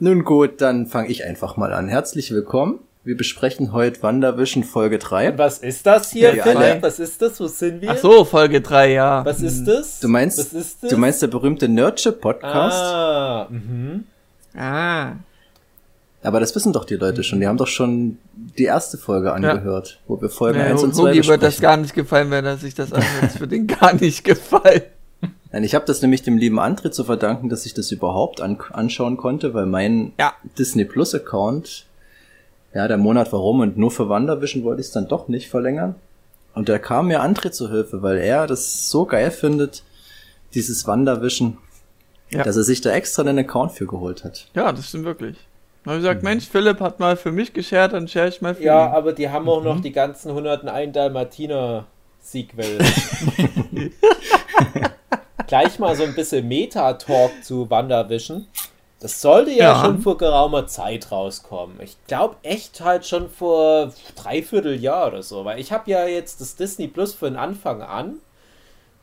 Nun gut, dann fange ich einfach mal an. Herzlich willkommen. Wir besprechen heute WandaVision Folge 3. Und was ist das hier, Ja, Philipp? Was ist das? Wo sind wir? Ach so, Folge 3, ja. Was ist das? Du meinst, was ist das? du meinst der berühmte Nerdship-Podcast? Ah, mhm. Ah. Aber das wissen doch die Leute schon. Die haben doch schon die erste Folge angehört, wo wir Folgen Ja, 1 und 2 Hugi wird das besprechen. gar nicht gefallen, wenn er sich das anhört. Das wird ihm gar nicht gefallen. Nein, ich habe das nämlich dem lieben André zu verdanken, dass ich das überhaupt an anschauen konnte, weil mein Ja. Disney Plus Account, ja, der Monat warum und nur für WandaVision wollte ich es dann doch nicht verlängern. Und da kam mir André zu Hilfe, weil er das so geil findet, dieses WandaVision, Ja. dass er sich da extra einen Account für geholt hat. Ja, das stimmt wirklich. Da habe ich gesagt, Mensch, Philipp hat mal für mich geshared, dann share ich mal für Ja, ihn. aber die haben auch noch die ganzen 101 Dalmatiner Sequels. Gleich mal so ein bisschen Meta-Talk zu WandaVision. Das sollte ja, Ja. schon vor geraumer Zeit rauskommen. Ich glaube echt halt schon vor dreiviertel Jahr oder so, weil ich habe ja jetzt das Disney Plus von Anfang an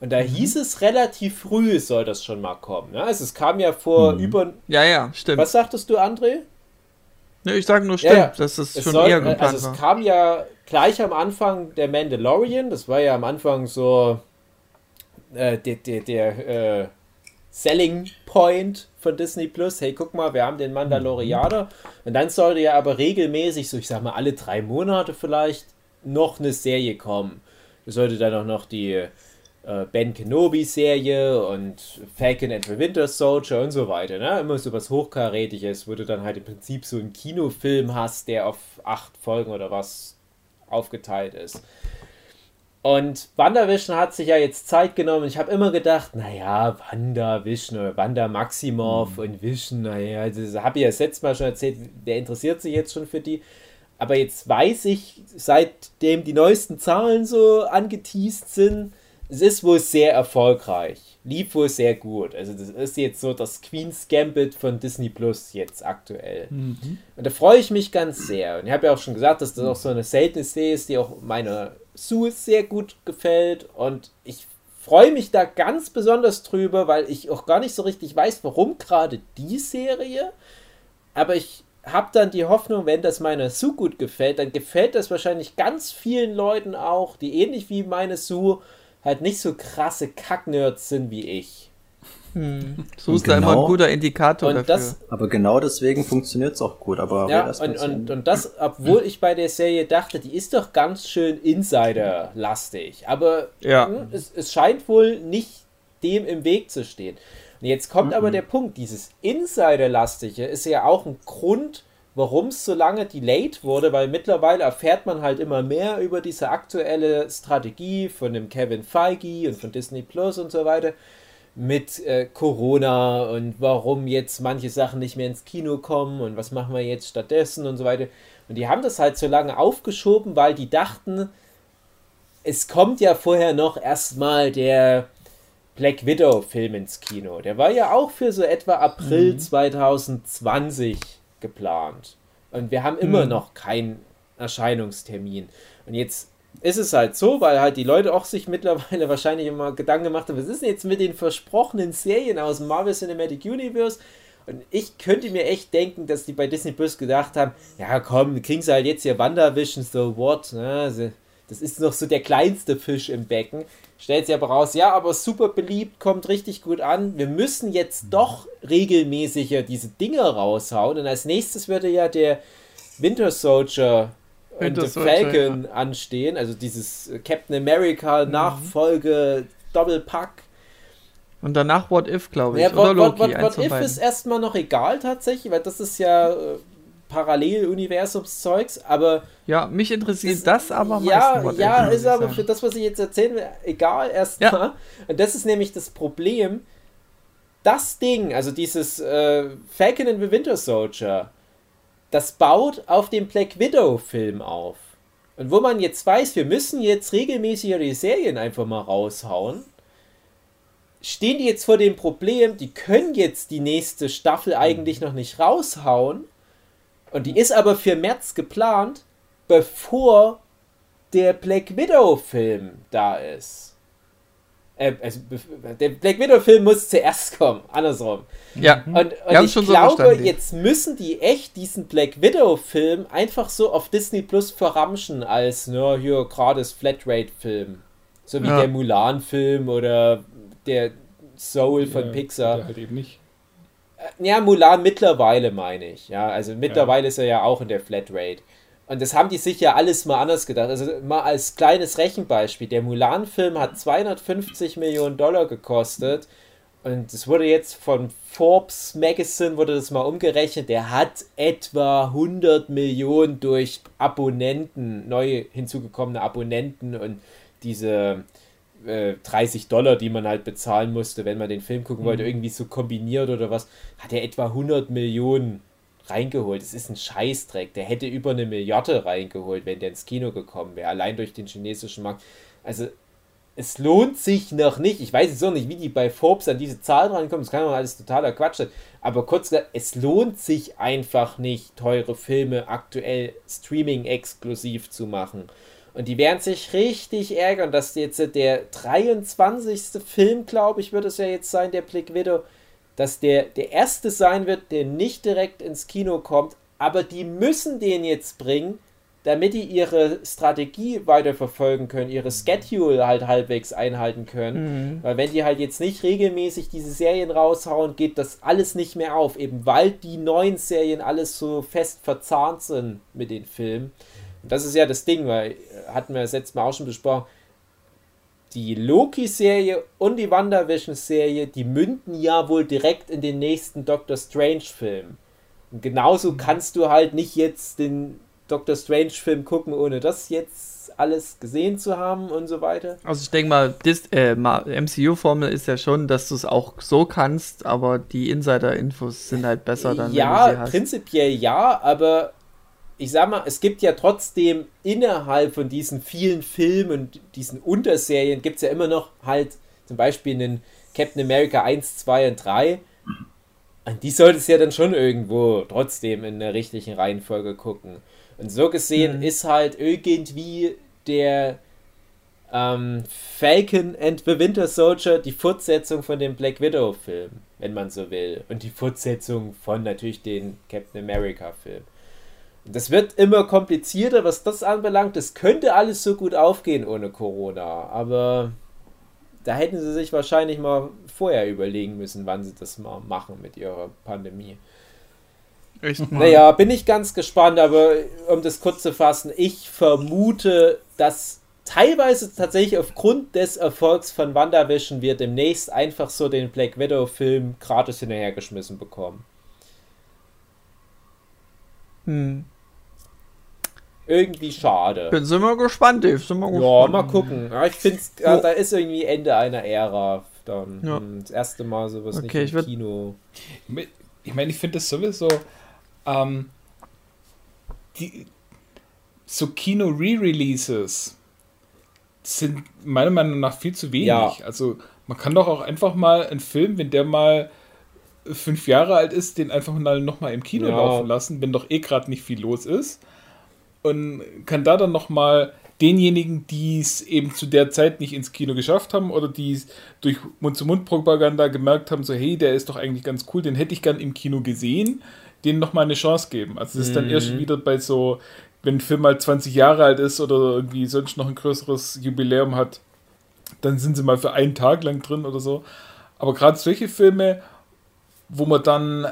und da hieß es relativ früh soll das schon mal kommen. Ne? Also es kam ja vor über... Ja, ja, stimmt. Was sagtest du, André? Ne, ich sage nur, stimmt, Ja, ja. dass das Es schon soll- eher geplant also es war. kam ja gleich am Anfang der Mandalorian, das war ja am Anfang so äh, der, der, der äh, Selling Point von Disney Plus. Hey, guck mal, wir haben den Mandalorianer. Und dann sollte ja aber regelmäßig, so ich sag mal alle drei Monate vielleicht, noch eine Serie kommen. Es sollte dann auch noch die äh, Ben Kenobi-Serie und Falcon and the Winter Soldier und so weiter. Ne? Immer so was Hochkarätiges, wo du dann halt im Prinzip so einen Kinofilm hast, der auf acht Folgen oder was aufgeteilt ist. Und WandaVision hat sich ja jetzt Zeit genommen. Ich habe immer gedacht, naja, WandaVision oder Wanda Maximoff und Vision, naja, das habe ich ja das letzte Mal schon erzählt, wer interessiert sich jetzt schon für die? Aber jetzt weiß ich, seitdem die neuesten Zahlen so angeteased sind, es ist wohl sehr erfolgreich. Lief wohl sehr gut. Also das ist jetzt so das Queen's Gambit von Disney Plus jetzt aktuell. Und da freue ich mich ganz sehr. Und ich habe ja auch schon gesagt, dass das auch so eine seltene Serie ist, die auch meiner Sue sehr gut gefällt. Und ich freue mich da ganz besonders drüber, weil ich auch gar nicht so richtig weiß, warum gerade die Serie. Aber ich habe dann die Hoffnung, wenn das meiner Sue gut gefällt, dann gefällt das wahrscheinlich ganz vielen Leuten auch, die ähnlich wie meine Sue halt nicht so krasse Kacknerds sind wie ich. So ist da immer Genau. ein guter Indikator Und dafür. das, Aber genau deswegen funktioniert es auch gut. Aber Ja, und, und, und das, obwohl ich bei der Serie dachte, die ist doch ganz schön Insider-lastig. Aber Ja. hm, es, es scheint wohl nicht dem im Weg zu stehen. Und jetzt kommt aber der Punkt, dieses Insider-lastige ist ja auch ein Grund, warum es so lange delayed wurde, weil mittlerweile erfährt man halt immer mehr über diese aktuelle Strategie von dem Kevin Feige und von Disney Plus und so weiter mit äh, Corona und warum jetzt manche Sachen nicht mehr ins Kino kommen und was machen wir jetzt stattdessen und so weiter. Und die haben das halt so lange aufgeschoben, weil die dachten, es kommt ja vorher noch erstmal der Black Widow Film ins Kino. Der war ja auch für so etwa April 2020 geplant. Und wir haben immer noch keinen Erscheinungstermin. Und jetzt ist es halt so, weil halt die Leute auch sich mittlerweile wahrscheinlich immer Gedanken gemacht haben, was ist denn jetzt mit den versprochenen Serien aus dem Marvel Cinematic Universe? Und ich könnte mir echt denken, dass die bei Disney Plus gedacht haben, ja komm, kriegen sie halt jetzt hier WandaVision, so what, ne? sie- Das ist noch so der kleinste Fisch im Becken. Stellt sich aber raus, ja, aber super beliebt, kommt richtig gut an. Wir müssen jetzt doch regelmäßiger diese Dinge raushauen. Und als nächstes würde ja der Winter Soldier und Winter der Soldier, Falcon anstehen. Also dieses äh, Captain America Nachfolge Doppelpack. Und danach What If, glaube ich. Ja, Oder what, what, Loki, what, what von If beiden. ist erstmal noch egal tatsächlich, weil das ist ja äh, Paralleluniversumszeugs, aber Ja, mich interessiert ist- das aber ja, meisten. What ja, ist aber für das, was ich jetzt erzählen will, egal erstmal. Und das ist nämlich das Problem. Das Ding, also dieses äh, Falcon and the Winter Soldier, das baut auf dem Black Widow Film auf. Und wo man jetzt weiß, wir müssen jetzt regelmäßig die Serien einfach mal raushauen, stehen die jetzt vor dem Problem, die können jetzt die nächste Staffel eigentlich noch nicht raushauen. Und die ist aber für März geplant, bevor der Black Widow Film da ist. Äh, also, der Black Widow-Film muss zuerst kommen, andersrum. Ja, und, und ich schon glaube, so jetzt müssen die echt diesen Black Widow-Film einfach so auf Disney Plus verramschen als, ne, hier gratis Flatrate-Film. So wie ja. der Mulan-Film oder der Soul von ja, Pixar. Halt eben nicht. Äh, ja, Mulan mittlerweile meine ich. Ja, also mittlerweile ja. ist er ja auch in der Flatrate. Und das haben die sich ja alles mal anders gedacht. Also mal als kleines Rechenbeispiel. Der Mulan-Film hat 250 Millionen Dollar gekostet. Und es wurde jetzt von Forbes Magazine, wurde das mal umgerechnet, der hat etwa 100 Millionen durch Abonnenten, neu hinzugekommene Abonnenten und diese äh, 30 Dollar, die man halt bezahlen musste, wenn man den Film gucken wollte, mhm. irgendwie so kombiniert oder was, hat er etwa 100 Millionen reingeholt. Es ist ein Scheißdreck. Der hätte über eine Milliarde reingeholt, wenn der ins Kino gekommen wäre, allein durch den chinesischen Markt. Also, es lohnt sich noch nicht. Ich weiß jetzt auch nicht, wie die bei Forbes an diese Zahlen rankommen. Das kann man alles totaler Quatsch sein. Aber kurz gesagt, es lohnt sich einfach nicht, teure Filme aktuell Streaming-exklusiv zu machen. Und die werden sich richtig ärgern, dass jetzt der 23. Film, glaube ich, wird es ja jetzt sein, der Black Widow, dass der der erste sein wird, der nicht direkt ins Kino kommt, aber die müssen den jetzt bringen, damit die ihre Strategie weiterverfolgen können, ihre Schedule halt halbwegs einhalten können. Mhm. Weil wenn die halt jetzt nicht regelmäßig diese Serien raushauen, geht das alles nicht mehr auf, eben weil die neuen Serien alles so fest verzahnt sind mit den Filmen. Und das ist ja das Ding, weil äh, hatten wir das letzte Mal auch schon besprochen, die Loki-Serie und die WandaVision-Serie, die münden ja wohl direkt in den nächsten Doctor Strange-Film. Und genauso mhm. kannst du halt nicht jetzt den Doctor Strange-Film gucken, ohne das jetzt alles gesehen zu haben und so weiter. Also ich denke mal, äh, MCU-Formel ist ja schon, dass du es auch so kannst, aber die Insider-Infos sind halt besser dann. Ja, prinzipiell ja, aber ich sag mal, es gibt ja trotzdem innerhalb von diesen vielen Filmen und diesen Unterserien gibt es ja immer noch halt zum Beispiel einen Captain America 1, 2 und 3. Und die sollte es ja dann schon irgendwo trotzdem in der richtigen Reihenfolge gucken. Und so gesehen mhm. ist halt irgendwie der ähm, Falcon and the Winter Soldier die Fortsetzung von dem Black Widow Film, wenn man so will. Und die Fortsetzung von natürlich den Captain America Film. Das wird immer komplizierter, was das anbelangt. Das könnte alles so gut aufgehen ohne Corona, aber da hätten sie sich wahrscheinlich mal vorher überlegen müssen, wann sie das mal machen mit ihrer Pandemie. Echt mal. Naja, bin ich ganz gespannt, aber um das kurz zu fassen, ich vermute, dass teilweise tatsächlich aufgrund des Erfolgs von WandaVision wir demnächst einfach so den Black Widow-Film gratis hinterhergeschmissen bekommen. Hm irgendwie schade. Bin sind wir gespannt, Dave. Sind wir ja, mal gucken. Ja, ich finde, ja, da ist irgendwie Ende einer Ära. Dann ja. Hm, das erste Mal sowas okay, nicht im ich Kino. Ich meine, ich finde das sowieso. Ähm, die, so Kino-Re-Releases sind meiner Meinung nach viel zu wenig. Ja. Also man kann doch auch einfach mal einen Film, wenn der mal fünf Jahre alt ist, den einfach mal nochmal im Kino ja. laufen lassen, wenn doch eh gerade nicht viel los ist und kann da dann nochmal denjenigen, die es eben zu der Zeit nicht ins Kino geschafft haben oder die es durch Mund-zu-Mund-Propaganda gemerkt haben, so hey, der ist doch eigentlich ganz cool, den hätte ich gern im Kino gesehen, denen nochmal eine Chance geben. Also das ist dann erst mhm. wieder bei so, wenn ein Film mal 20 Jahre alt ist oder irgendwie sonst noch ein größeres Jubiläum hat, dann sind sie mal für einen Tag lang drin oder so. Aber gerade solche Filme, wo man dann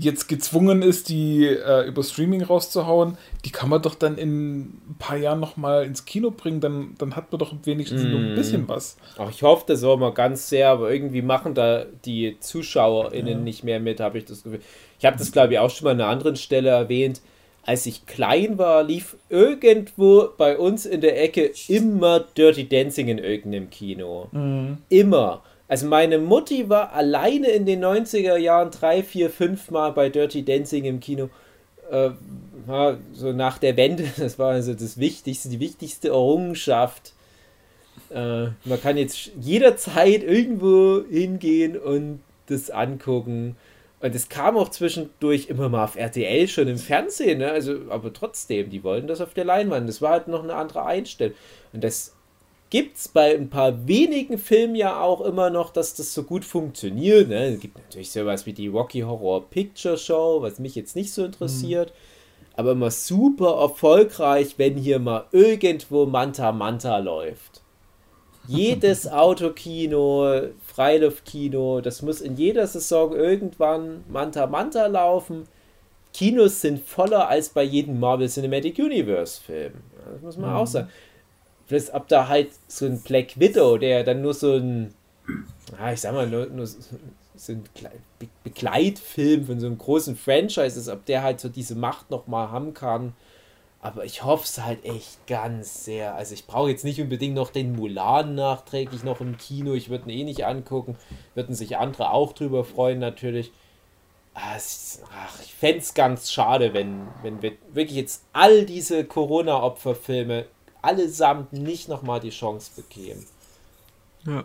jetzt gezwungen ist, die äh, über Streaming rauszuhauen, die kann man doch dann in ein paar Jahren nochmal ins Kino bringen, dann, dann hat man doch wenigstens mm. noch ein bisschen mhm. was. Ach, ich hoffe das auch mal ganz sehr, aber irgendwie machen da die ZuschauerInnen ja. nicht mehr mit, habe ich das Gefühl. Ich habe das, glaube ich, auch schon mal an einer anderen Stelle erwähnt. Als ich klein war, lief irgendwo bei uns in der Ecke immer Dirty Dancing in irgendeinem Kino. Mm. Immer. Also meine Mutti war alleine in den 90er Jahren drei, vier, fünf Mal bei Dirty Dancing im Kino. Äh, so nach der Wende, das war also das Wichtigste, die wichtigste Errungenschaft. Äh, man kann jetzt jederzeit irgendwo hingehen und das angucken. Und es kam auch zwischendurch immer mal auf RTL schon im Fernsehen, ne? also, aber trotzdem, die wollten das auf der Leinwand. Das war halt noch eine andere Einstellung. Und das gibt es bei ein paar wenigen Filmen ja auch immer noch, dass das so gut funktioniert. Ne? Es gibt natürlich sowas wie die Rocky Horror Picture Show, was mich jetzt nicht so interessiert. Mhm. Aber immer super erfolgreich, wenn hier mal irgendwo Manta Manta läuft. Jedes Autokino, Freiluftkino, das muss in jeder Saison irgendwann Manta Manta laufen. Kinos sind voller als bei jedem Marvel Cinematic Universe Film. Das muss man mhm. auch sagen. Plus, ob da halt so ein Black Widow, der dann nur so ein, ich sag mal, nur, nur so ein Begleitfilm von so einem großen Franchise ist, ob der halt so diese Macht nochmal haben kann. Aber ich hoffe es halt echt ganz sehr. Also ich brauche jetzt nicht unbedingt noch den Mulan nachträglich noch im Kino. Ich würde ihn eh nicht angucken. Würden sich andere auch drüber freuen natürlich. Ah, ach, ich fände es ganz schade, wenn, wenn wir wirklich jetzt all diese Corona-Opferfilme allesamt nicht nochmal die Chance bekämen. Ja.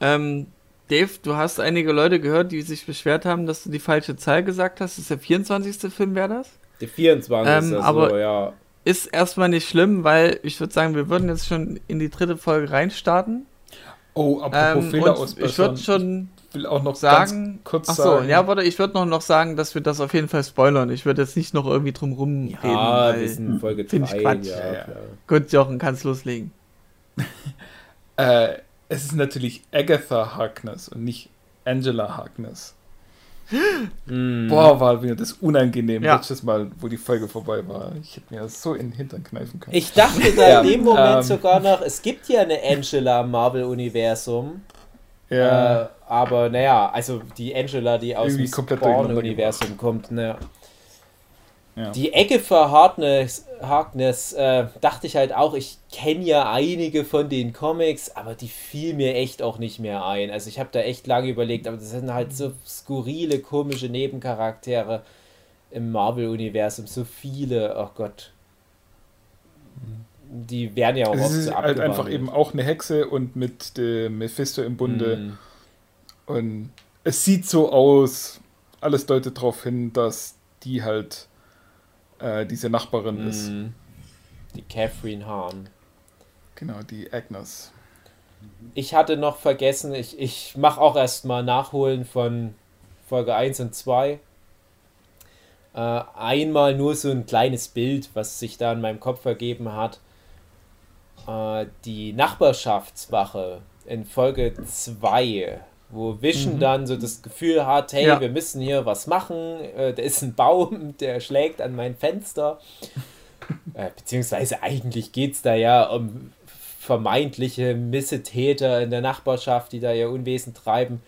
Ähm, Dave, du hast einige Leute gehört, die sich beschwert haben, dass du die falsche Zahl gesagt hast. Ist der 24. Film, wäre das? Der 24. Ähm, aber so, ja. Ist erstmal nicht schlimm, weil ich würde sagen, wir würden jetzt schon in die dritte Folge reinstarten. Oh, apropos ähm, Fehler ausbessern. Ich würde schon will auch noch sagen, kurz achso, sagen. ja, warte, ich würde noch, noch sagen, dass wir das auf jeden Fall spoilern. Ich würde jetzt nicht noch irgendwie drum rum ja, wir sind Folge 3. Ich Quatsch. Ja, ja. Gut, Jochen, kannst loslegen. äh, es ist natürlich Agatha Harkness und nicht Angela Harkness. Mm. Boah, war mir das unangenehm ja. letztes Mal, wo die Folge vorbei war. Ich hätte mir das so in den Hintern kneifen können. Ich dachte da in dem Moment ähm, sogar noch, es gibt ja eine Angela im Marvel-Universum. Ja. Äh, aber naja, also die Angela, die aus dem Spawn-Universum kommt, ne. Ja. Die Ecke für Harkness, Harkness äh, dachte ich halt auch, ich kenne ja einige von den Comics, aber die fiel mir echt auch nicht mehr ein. Also ich habe da echt lange überlegt, aber das sind halt so skurrile, komische Nebencharaktere im Marvel-Universum, so viele, oh Gott. Die werden ja auch es oft ist so halt einfach eben auch eine Hexe und mit dem Mephisto im Bunde. Mm. Und es sieht so aus, alles deutet darauf hin, dass die halt äh, diese Nachbarin mm. ist. Die Catherine Hahn. Genau, die Agnes. Ich hatte noch vergessen, ich, ich mache auch erstmal Nachholen von Folge 1 und 2. Äh, einmal nur so ein kleines Bild, was sich da in meinem Kopf ergeben hat. Äh, die Nachbarschaftswache in Folge 2 wo Vision mhm. dann so das Gefühl hat, hey, ja. wir müssen hier was machen, äh, da ist ein Baum, der schlägt an mein Fenster. äh, beziehungsweise eigentlich geht es da ja um vermeintliche Missetäter in der Nachbarschaft, die da ihr Unwesen treiben.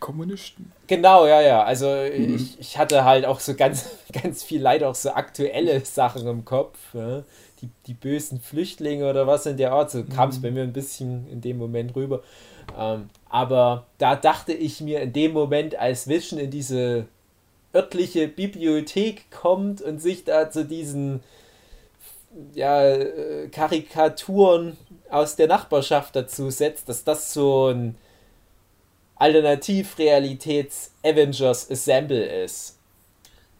Kommunisten. Genau, ja, ja. Also mhm. ich, ich hatte halt auch so ganz, ganz viel leider auch so aktuelle Sachen im Kopf. Ja? Die, die bösen Flüchtlinge oder was in der Art. So kam es mhm. bei mir ein bisschen in dem Moment rüber. Ähm, aber da dachte ich mir in dem Moment, als Vision in diese örtliche Bibliothek kommt und sich da zu diesen ja, äh, Karikaturen aus der Nachbarschaft dazu setzt, dass das so ein Alternativrealitäts-Avengers Assemble ist.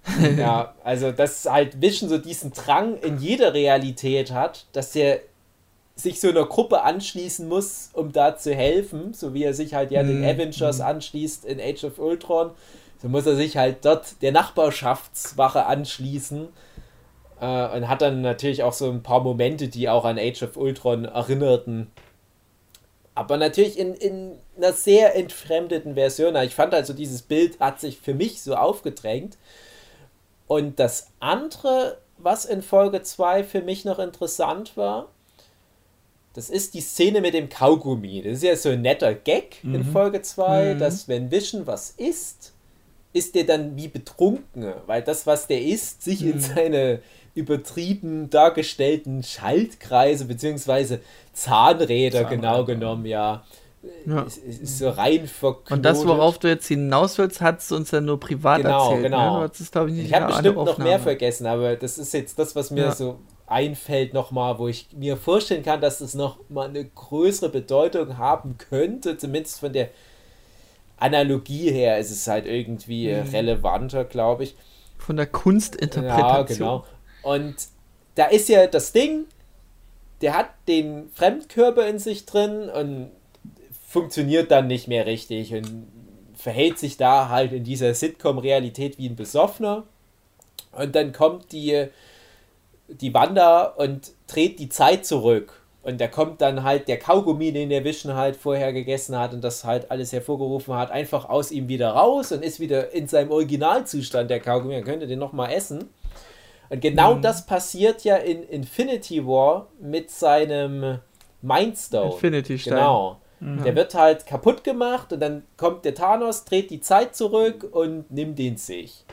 ja, also dass halt Vision so diesen Drang in jeder Realität hat, dass er sich so einer Gruppe anschließen muss, um da zu helfen, so wie er sich halt ja mhm. den Avengers mhm. anschließt in Age of Ultron, so muss er sich halt dort der Nachbarschaftswache anschließen äh, und hat dann natürlich auch so ein paar Momente, die auch an Age of Ultron erinnerten. Aber natürlich in, in einer sehr entfremdeten Version. Ich fand also, dieses Bild hat sich für mich so aufgedrängt. Und das andere, was in Folge 2 für mich noch interessant war, das ist die Szene mit dem Kaugummi. Das ist ja so ein netter Gag mhm. in Folge 2, mhm. dass wenn Vision was isst, ist der dann wie betrunken, weil das, was der isst, sich mhm. in seine übertrieben dargestellten Schaltkreise bzw. Zahnräder, Zahnräder, genau genommen, ja. Ja. Ist, ist so rein verknotet. Und das, worauf du jetzt hinaus willst, hat es uns ja nur privat genau, erzählt. Genau, genau. Ne? Ich, ich habe bestimmt noch mehr vergessen, aber das ist jetzt das, was mir ja. so einfällt nochmal, wo ich mir vorstellen kann, dass das noch mal eine größere Bedeutung haben könnte, zumindest von der Analogie her ist es halt irgendwie mhm. relevanter, glaube ich. Von der Kunstinterpretation. Ja, genau. Und da ist ja das Ding, der hat den Fremdkörper in sich drin und funktioniert dann nicht mehr richtig und verhält sich da halt in dieser Sitcom-Realität wie ein Besoffener. Und dann kommt die, die Wanda und dreht die Zeit zurück. Und da kommt dann halt der Kaugummi, den der Vision halt vorher gegessen hat und das halt alles hervorgerufen hat, einfach aus ihm wieder raus und ist wieder in seinem Originalzustand, der Kaugummi. Man könnte den nochmal essen. Und genau mhm. das passiert ja in Infinity War mit seinem Mindstone. Infinity Stein. Genau. Mhm. Der wird halt kaputt gemacht und dann kommt der Thanos, dreht die Zeit zurück und nimmt den sich.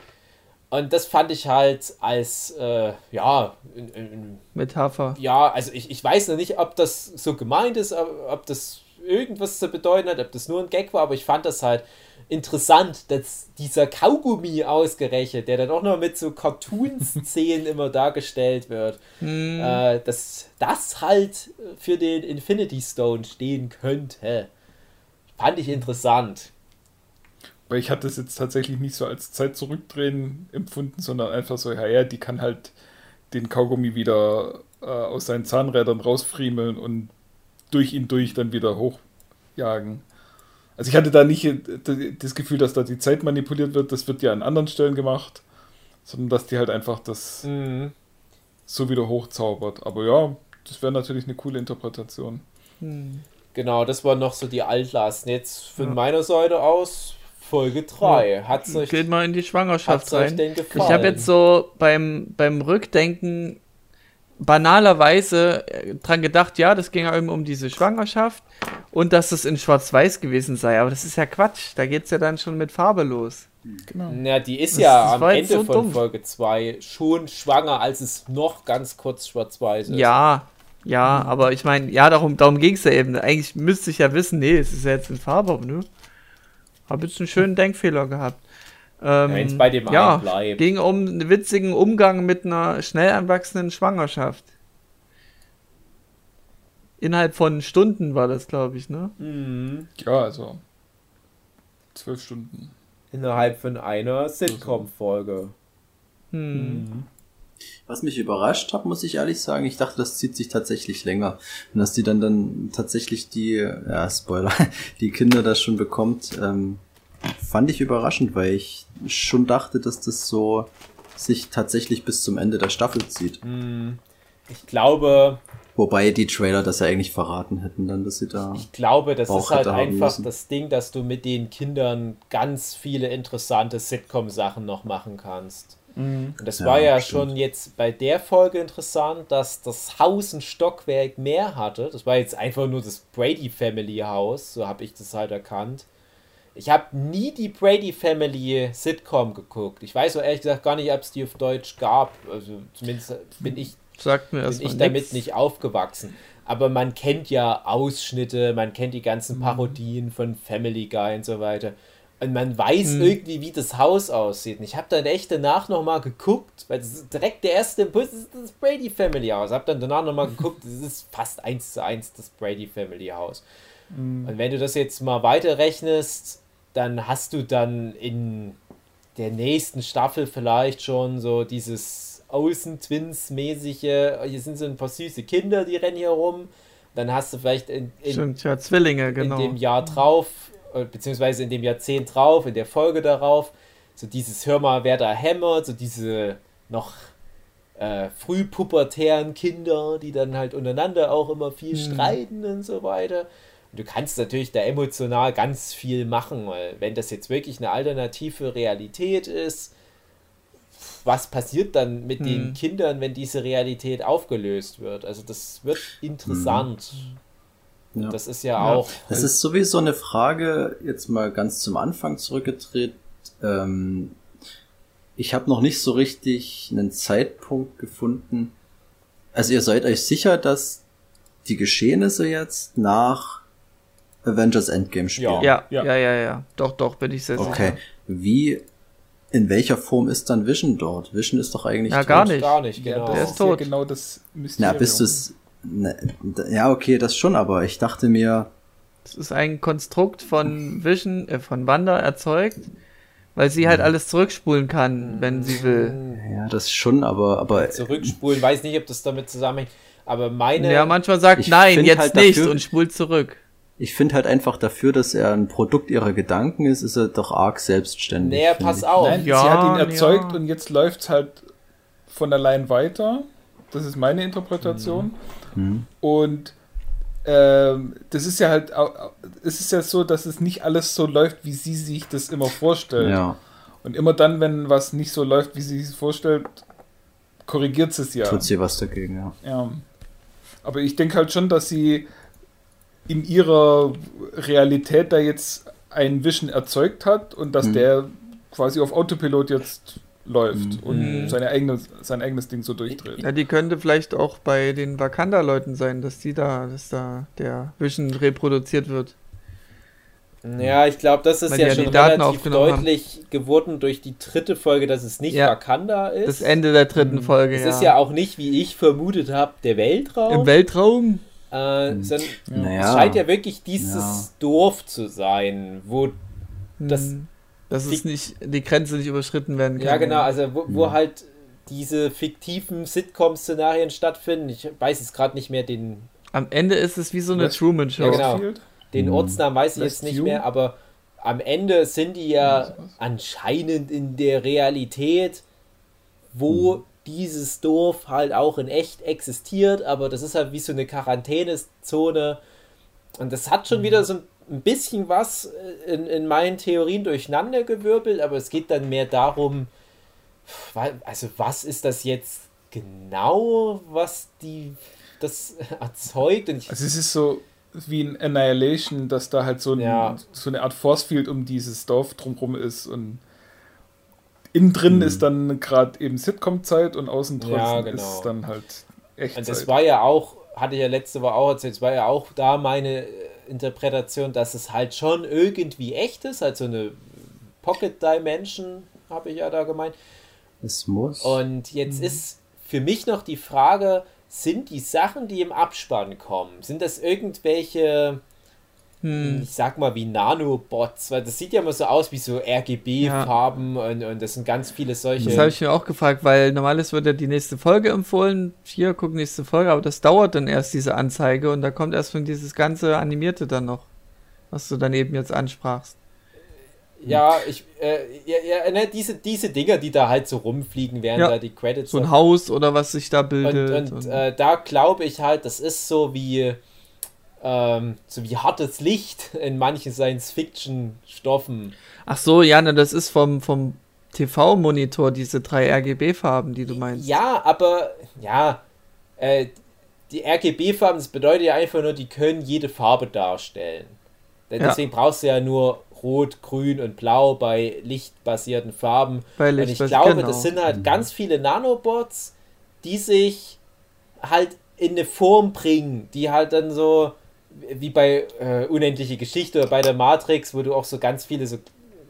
Und das fand ich halt als, äh, ja, in, in, Metapher. Ja, also ich, ich weiß noch nicht, ob das so gemeint ist, ob, ob das irgendwas zu bedeuten hat, ob das nur ein Gag war, aber ich fand das halt interessant, dass dieser Kaugummi ausgerechnet, der dann auch noch mit so Cartoon-Szenen immer dargestellt wird, mm. äh, dass das halt für den Infinity Stone stehen könnte. Fand ich interessant. Weil ich hatte es jetzt tatsächlich nicht so als Zeit zurückdrehen empfunden, sondern einfach so, ja, ja, die kann halt den Kaugummi wieder äh, aus seinen Zahnrädern rausfriemeln und durch ihn durch dann wieder hochjagen. Also ich hatte da nicht das Gefühl, dass da die Zeit manipuliert wird, das wird ja an anderen Stellen gemacht, sondern dass die halt einfach das mhm. so wieder hochzaubert. Aber ja, das wäre natürlich eine coole Interpretation. Mhm. Genau, das war noch so die Altlasten. Jetzt von ja. meiner Seite aus Folge 3. Ja. Hat's euch, Geht mal in die Schwangerschaft rein. Ich habe jetzt so beim, beim Rückdenken banalerweise äh, dran gedacht, ja, das ging ja eben um diese Schwangerschaft und dass es in Schwarz-Weiß gewesen sei. Aber das ist ja Quatsch. Da geht es ja dann schon mit Farbe los. Genau. Ja, die ist das, ja das am Ende so von dumm. Folge 2 schon schwanger, als es noch ganz kurz schwarz-weiß ist. Ja, ja, mhm. aber ich meine, ja, darum, darum ging es ja eben. Eigentlich müsste ich ja wissen, nee, es ist ja jetzt in Farbe, ne? Hab jetzt einen schönen Denkfehler gehabt. Ähm, Wenn es bei dem ja, bleibt. ging um einen witzigen Umgang mit einer schnell anwachsenden Schwangerschaft. Innerhalb von Stunden war das, glaube ich, ne? Mhm. Ja, also zwölf Stunden. Innerhalb von einer Sitcom-Folge. Hm. Mhm. Was mich überrascht hat, muss ich ehrlich sagen, ich dachte, das zieht sich tatsächlich länger. Und dass die dann dann tatsächlich die, ja, Spoiler, die Kinder da schon bekommt, ähm, fand ich überraschend, weil ich schon dachte, dass das so sich tatsächlich bis zum Ende der Staffel zieht. Hm. Ich glaube. Wobei die Trailer das ja eigentlich verraten hätten, dann, dass sie da. Ich glaube, das Bauch ist halt einfach müssen. das Ding, dass du mit den Kindern ganz viele interessante Sitcom-Sachen noch machen kannst. Mhm. Und das ja, war ja stimmt. schon jetzt bei der Folge interessant, dass das Haus ein Stockwerk mehr hatte. Das war jetzt einfach nur das Brady Family Haus, so habe ich das halt erkannt. Ich habe nie die Brady Family Sitcom geguckt. Ich weiß so ehrlich gesagt gar nicht, ob es die auf Deutsch gab. Also zumindest bin ich, bin ich damit nix. nicht aufgewachsen. Aber man kennt ja Ausschnitte, man kennt die ganzen mhm. Parodien von Family Guy und so weiter. Und man weiß mhm. irgendwie, wie das Haus aussieht. Und ich habe dann echt danach nochmal geguckt, weil das ist direkt der erste Impuls ist das Brady Family Haus. Habe dann danach nochmal geguckt, das ist fast eins zu eins das Brady Family Haus. Mhm. Und wenn du das jetzt mal weiterrechnest, dann hast du dann in der nächsten Staffel vielleicht schon so dieses Außen-Twins-mäßige, hier sind so ein paar süße Kinder, die rennen hier rum. Dann hast du vielleicht in, in, Stimmt, ja, Zwillinge, genau. in dem Jahr drauf, äh, beziehungsweise in dem Jahrzehnt drauf, in der Folge darauf, so dieses Hör mal, wer da hämmert, so diese noch äh, frühpubertären Kinder, die dann halt untereinander auch immer viel hm. streiten und so weiter du kannst natürlich da emotional ganz viel machen, weil wenn das jetzt wirklich eine alternative Realität ist, was passiert dann mit hm. den Kindern, wenn diese Realität aufgelöst wird? Also das wird interessant. Hm. Ja. Das ist ja, ja, auch. Das ist sowieso eine Frage, jetzt mal ganz zum Anfang zurückgedreht. Ähm, ich habe noch nicht so richtig einen Zeitpunkt gefunden. Also ihr seid euch sicher, dass die Geschehnisse jetzt nach Avengers Endgame spielen. Ja, ja, ja, ja, ja. Doch, doch, bin ich sehr sicher. Okay. Wie, in welcher Form ist dann Vision dort? Vision ist doch eigentlich ja, tot. gar nicht. Gar nicht, genau. Ja, der ist tot. Ja genau das Mysterium. Na, bist du es, ja, okay, das schon, aber ich dachte mir. Das ist ein Konstrukt von Vision, äh, von Wanda erzeugt, Weil sie halt alles zurückspulen kann, wenn sie will. Ja, das schon, aber. aber zurückspulen, weiß nicht, ob das damit zusammenhängt. Aber meine. Ja, manchmal sagt nein, jetzt halt nicht dafür, und spult zurück. Ich finde halt einfach dafür, dass er ein Produkt ihrer Gedanken ist, ist er doch arg selbstständig. Naja, pass auf. Nein, ja, sie hat ihn erzeugt ja. und jetzt läuft es halt von allein weiter. Das ist meine Interpretation. Mhm. Und ähm, das ist ja halt, es ist ja so, dass es nicht alles so läuft, wie sie sich das immer vorstellt. Ja. Und immer dann, wenn was nicht so läuft, wie sie sich vorstellt, korrigiert sie es ja. Tut sie was dagegen, ja. Ja. Aber ich denke halt schon, dass sie in ihrer Realität da jetzt einen Vision erzeugt hat und dass mhm. der quasi auf Autopilot jetzt läuft mhm. und mhm. seine eigene, sein eigenes Ding so durchdreht. Ja, die könnte vielleicht auch bei den Wakanda-Leuten sein, dass die da, dass da der Vision reproduziert wird. Ja, ich glaube, das ist Weil ja schon relativ deutlich haben. geworden durch die dritte Folge, dass es nicht ja, Wakanda ist. Das Ende der dritten mhm. Folge, Es ja. ist ja auch nicht, wie ich vermutet habe, der Weltraum. Im Weltraum? Äh, mhm. sondern naja. es scheint ja wirklich dieses ja. Dorf zu sein, wo das mhm. Dass es nicht, die Grenze nicht überschritten werden kann. Ja, genau, also wo, wo halt diese fiktiven Sitcom-Szenarien stattfinden. Ich weiß jetzt gerade nicht mehr den. Am Ende ist es wie so eine Truman-Show. Ja, genau. Den mhm. Ortsnamen weiß ich jetzt nicht you? mehr, aber am Ende sind die ja anscheinend in der Realität, wo. Dieses Dorf halt auch in echt existiert, aber das ist halt wie so eine Quarantänezone. Und das hat schon mhm. wieder so ein ein bisschen was äh, in, in meinen Theorien durcheinander gewirbelt, aber es geht dann mehr darum, also was ist das jetzt genau, was die das erzeugt? Also es ist so wie ein Annihilation, dass da halt so, ein, ja. so eine Art Forcefield um dieses Dorf drumherum ist und innen drin mhm. ist dann gerade eben Sitcom-Zeit und außen drin ja, genau. ist dann halt echt. Und das war ja auch, hatte ich ja letzte Woche auch erzählt, es war ja auch da meine Interpretation, dass es halt schon irgendwie echt ist, also eine Pocket Dimension, habe ich ja da gemeint. Es muss. Und jetzt mhm. ist für mich noch die Frage, sind die Sachen, die im Abspann kommen, sind das irgendwelche hm. ich sag mal wie Nanobots, weil das sieht ja immer so aus wie so RGB-Farben ja. und, und das sind ganz viele solche. Das habe ich mir auch gefragt, weil normalerweise wird ja die nächste Folge empfohlen. Hier, guck nächste Folge, aber das dauert dann erst diese Anzeige und da kommt erst von dieses ganze Animierte dann noch, was du dann eben jetzt ansprachst. Ja, ich, äh, ja, ja ne, diese, diese Dinger, die da halt so rumfliegen, während ja. da die Credits. So ein Haus oder was sich da bildet. Und, und, und. Äh, da glaube ich halt, das ist so wie ähm, so wie hartes Licht in manchen Science-Fiction-Stoffen. Ach so, ja, ne, das ist vom, vom TV-Monitor, diese drei RGB-Farben, die du meinst. Ja, aber, ja, äh, die RGB-Farben, das bedeutet ja einfach nur, die können jede Farbe darstellen. Deswegen ja. brauchst du ja nur Rot, Grün und Blau bei lichtbasierten Farben. Bei Licht und ich glaube, genau. das sind halt mhm. ganz viele Nanobots, die sich halt in eine Form bringen, die halt dann so wie bei äh, Unendliche Geschichte oder bei der Matrix, wo du auch so ganz viele, so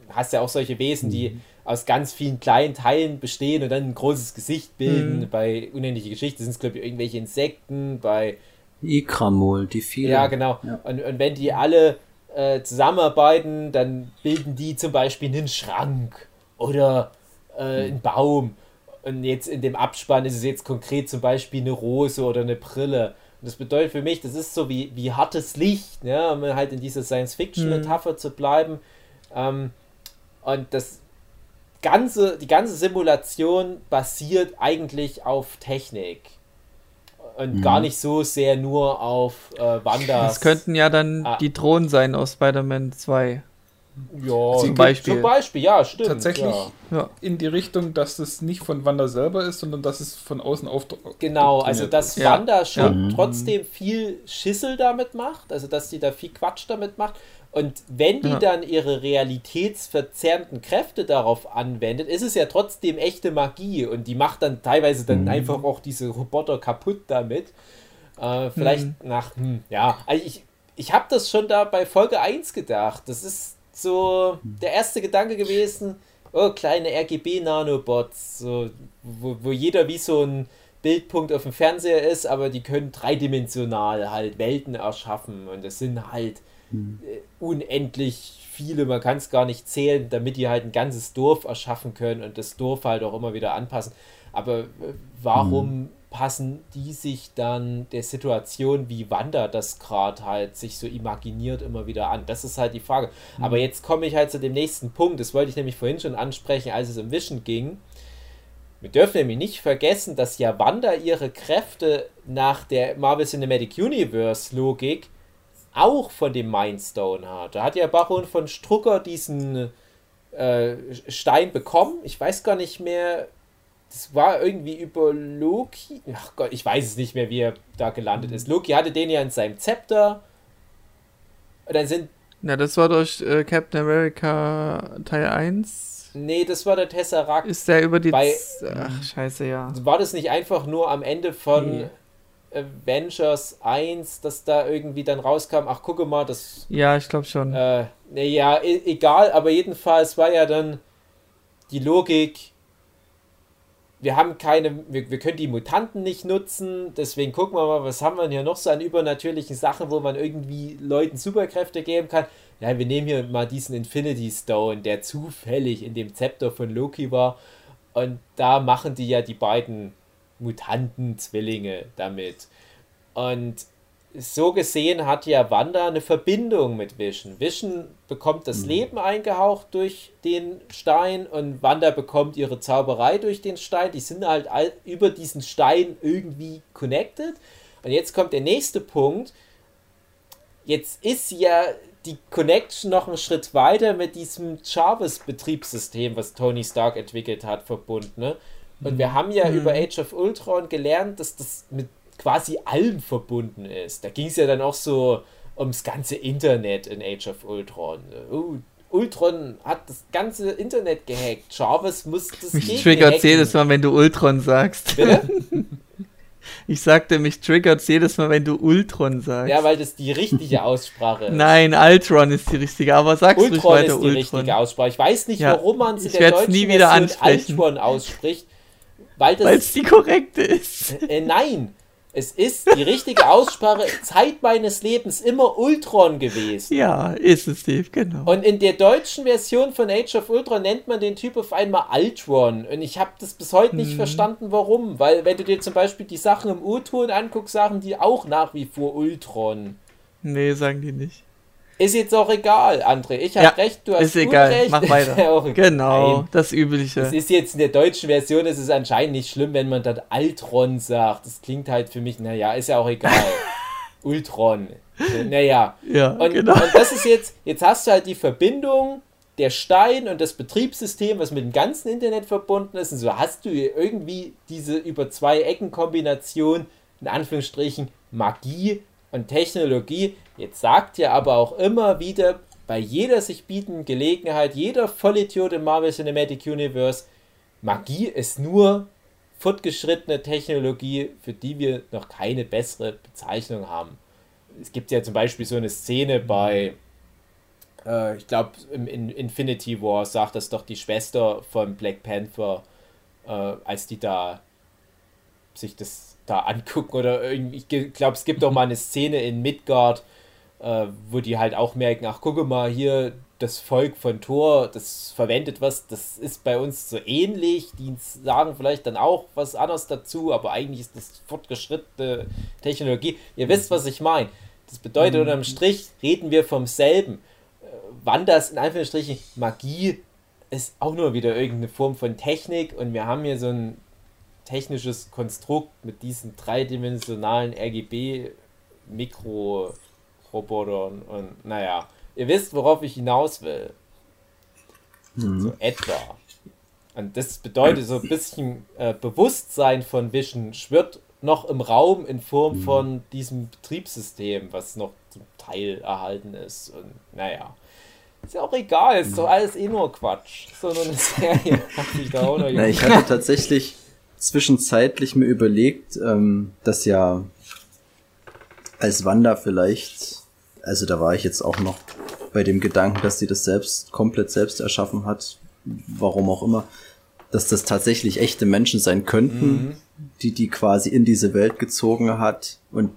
hast ja auch solche Wesen, die mhm. aus ganz vielen kleinen Teilen bestehen und dann ein großes Gesicht bilden. Mhm. Bei Unendliche Geschichte sind es, glaube ich, irgendwelche Insekten, bei Ikramol, die vielen. Ja, genau. Ja. Und, und wenn die alle äh, zusammenarbeiten, dann bilden die zum Beispiel einen Schrank oder äh, einen Baum. Und jetzt in dem Abspann ist es jetzt konkret zum Beispiel eine Rose oder eine Brille. Und das bedeutet für mich, das ist so wie, wie hartes Licht, ja, um halt in dieser Science-Fiction-Metapher mhm. zu bleiben. Ähm, und das ganze, die ganze Simulation basiert eigentlich auf Technik. Und mhm. gar nicht so sehr nur auf äh, Wanders. Das könnten ja dann ah. die Drohnen sein aus Spider-Man 2. Ja, zum Beispiel. Zum Beispiel, ja, stimmt. Tatsächlich ja. in die Richtung, dass es nicht von Wanda selber ist, sondern dass es von außen auf. Genau, also dass ja. Wanda schon ja. trotzdem viel Schissel damit macht, also dass sie da viel Quatsch damit macht. Und wenn die dann ihre realitätsverzerrenden Kräfte darauf anwendet, ist es ja trotzdem echte Magie und die macht dann teilweise dann mhm. einfach auch diese Roboter kaputt damit. Äh, vielleicht mhm. nach, hm, ja, also ich, ich habe das schon da bei Folge 1 gedacht. Das ist so der erste Gedanke gewesen, oh, kleine RGB-Nanobots, so, wo, wo jeder wie so ein Bildpunkt auf dem Fernseher ist, aber die können dreidimensional halt Welten erschaffen und das sind halt hm. unendlich viele, man kann es gar nicht zählen, damit die halt ein ganzes Dorf erschaffen können und das Dorf halt auch immer wieder anpassen. Aber äh, warum hm. Passen die sich dann der Situation, wie Wanda das gerade halt sich so imaginiert, immer wieder an? Das ist halt die Frage. Hm. Aber jetzt komme ich halt zu dem nächsten Punkt. Das wollte ich nämlich vorhin schon ansprechen, als es um Vision ging. Wir dürfen nämlich nicht vergessen, dass ja Wanda ihre Kräfte nach der Marvel Cinematic Universe Logik auch von dem Mindstone hat. Da hat ja Baron von Strucker diesen äh, Stein bekommen. Ich weiß gar nicht mehr. Das war irgendwie über Loki. Ach Gott, ich weiß es nicht mehr, wie er da gelandet ist. Loki hatte den ja in seinem Zepter. Und dann sind. Na, das war durch äh, Captain America Teil 1 Nee, das war der Tesseract. Ist der über die. Bei, Ach, scheiße, ja. War das nicht einfach nur am Ende von nee. Avengers 1, dass da irgendwie dann rauskam, ach, gucke mal, das. Ja, ich glaube schon. Äh, nee, ja, e egal, aber jedenfalls war ja dann die Logik, wir haben keine, wir, wir können die Mutanten nicht nutzen, deswegen gucken wir mal, was haben wir hier noch so an übernatürlichen Sachen, wo man irgendwie Leuten Superkräfte geben kann ja, wir nehmen hier mal diesen Infinity Stone, der zufällig in dem Zepter von Loki war. Und da machen die ja die beiden Mutanten-Zwillinge damit. Und so gesehen hat ja Wanda eine Verbindung mit Vision. Vision bekommt das mhm. Leben eingehaucht durch den Stein und Wanda bekommt ihre Zauberei durch den Stein. Die sind halt über diesen Stein irgendwie connected. Und jetzt kommt der nächste Punkt. Jetzt ist ja die Connection noch einen Schritt weiter mit diesem Jarvis-Betriebssystem, was Tony Stark entwickelt hat, verbunden. Ne? Und mhm. wir haben ja mhm. über Age of Ultron gelernt, dass das mit quasi allem verbunden ist. Da ging es ja dann auch so ums ganze Internet in Age of Ultron. Uh, Ultron hat das ganze Internet gehackt. Jarvis muss das Mich triggert jedes Mal, wenn du Ultron sagst. Bitte? Ich sagte, mich triggert jedes Mal, wenn du Ultron sagst. Ja, weil das die richtige Aussprache ist. Nein, Ultron ist die richtige, aber sagst du weiter ist die Ultron. richtige Aussprache. Ich weiß nicht, ja, warum man es in der deutschen nie wieder Version ansprechen. Ultron ausspricht. Weil es die korrekte ist. Äh, nein, es ist die richtige Aussprache Zeit meines Lebens immer Ultron gewesen. Ja, ist es, Steve, genau. Und in der deutschen Version von Age of Ultron nennt man den Typ auf einmal Ultron. Und ich habe das bis heute nicht hm. verstanden, warum. Weil, wenn du dir zum Beispiel die Sachen im U-Ton anguckst, sagen die auch nach wie vor Ultron. Nee, sagen die nicht. Ist jetzt auch egal, André. Ich habe ja, recht, du hast ist egal. Recht. Mach weiter. genau, Nein. das Übliche. Es ist jetzt in der deutschen Version, ist es anscheinend nicht schlimm, wenn man dann Altron sagt. Das klingt halt für mich, naja, ist ja auch egal. Ultron. Naja. Ja, und, genau. und das ist jetzt, jetzt hast du halt die Verbindung der Stein und das Betriebssystem, was mit dem ganzen Internet verbunden ist. Und so hast du irgendwie diese über zwei Ecken Kombination, in Anführungsstrichen, Magie und Technologie. Jetzt sagt ihr aber auch immer wieder bei jeder sich bietenden Gelegenheit, jeder Vollidiot im Marvel Cinematic Universe, Magie ist nur fortgeschrittene Technologie, für die wir noch keine bessere Bezeichnung haben. Es gibt ja zum Beispiel so eine Szene bei, äh, ich glaube, im in Infinity War sagt das doch die Schwester von Black Panther, äh, als die da sich das da angucken oder ich glaube, es gibt auch mal eine Szene in Midgard, äh, wo die halt auch merken, ach gucke mal hier, das Volk von Thor, das verwendet was, das ist bei uns so ähnlich, die sagen vielleicht dann auch was anderes dazu, aber eigentlich ist das fortgeschrittene Technologie. Ihr wisst, was ich meine. Das bedeutet, mhm. unterm Strich reden wir vom selben. Äh, wann das in Anführungsstrichen Magie ist auch nur wieder irgendeine Form von Technik und wir haben hier so ein technisches Konstrukt mit diesen dreidimensionalen RGB-Mikrorobotern und naja, ihr wisst, worauf ich hinaus will. Mhm. So etwa. Und das bedeutet, so ein bisschen äh, Bewusstsein von Vision schwirrt noch im Raum in Form mhm. von diesem Betriebssystem, was noch zum Teil erhalten ist. Und naja. Ist ja auch egal, ist doch alles eh nur Quatsch. So eine Serie sich da auch noch Na, Ich hatte tatsächlich zwischenzeitlich mir überlegt, ähm, dass ja als Wanda vielleicht, also da war ich jetzt auch noch bei dem Gedanken, dass sie das selbst komplett selbst erschaffen hat, warum auch immer, dass das tatsächlich echte Menschen sein könnten, mhm. die die quasi in diese Welt gezogen hat und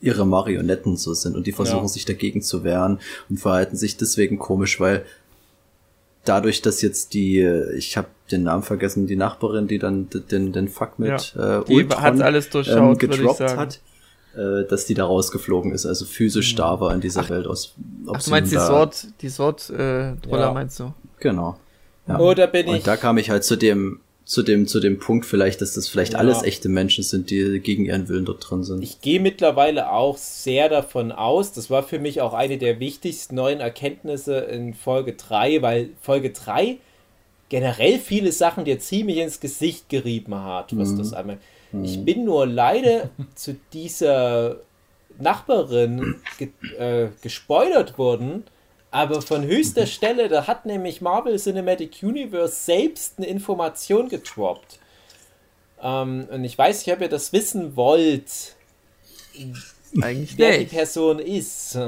ihre Marionetten so sind und die versuchen ja. sich dagegen zu wehren und verhalten sich deswegen komisch, weil dadurch, dass jetzt die, ich habe den Namen vergessen, die Nachbarin, die dann den, den Fuck mit ja. äh, die Ultron, hat alles durchschaut, ähm, gedroppt hat, äh, dass die da rausgeflogen ist, also physisch mhm. da war in dieser ach, Welt aus. Ach, du meinst die Sword, die Sword äh, Troller ja. meinst du? Genau. Ja. Oder bin ich. Und da kam ich halt zu dem zu dem, zu dem Punkt vielleicht, dass das vielleicht ja. alles echte Menschen sind, die gegen ihren Willen dort drin sind. Ich gehe mittlerweile auch sehr davon aus, das war für mich auch eine der wichtigsten neuen Erkenntnisse in Folge 3, weil Folge 3 generell viele Sachen dir ziemlich ins Gesicht gerieben hat, was mhm. das einmal. Mhm. Ich bin nur leider zu dieser Nachbarin ge äh, gespoilert worden, aber von höchster mhm. Stelle, da hat nämlich Marvel Cinematic Universe selbst eine Information getroppt. Ähm, und ich weiß nicht, ob ihr das wissen wollt, Eigentlich wer nicht. die Person ist.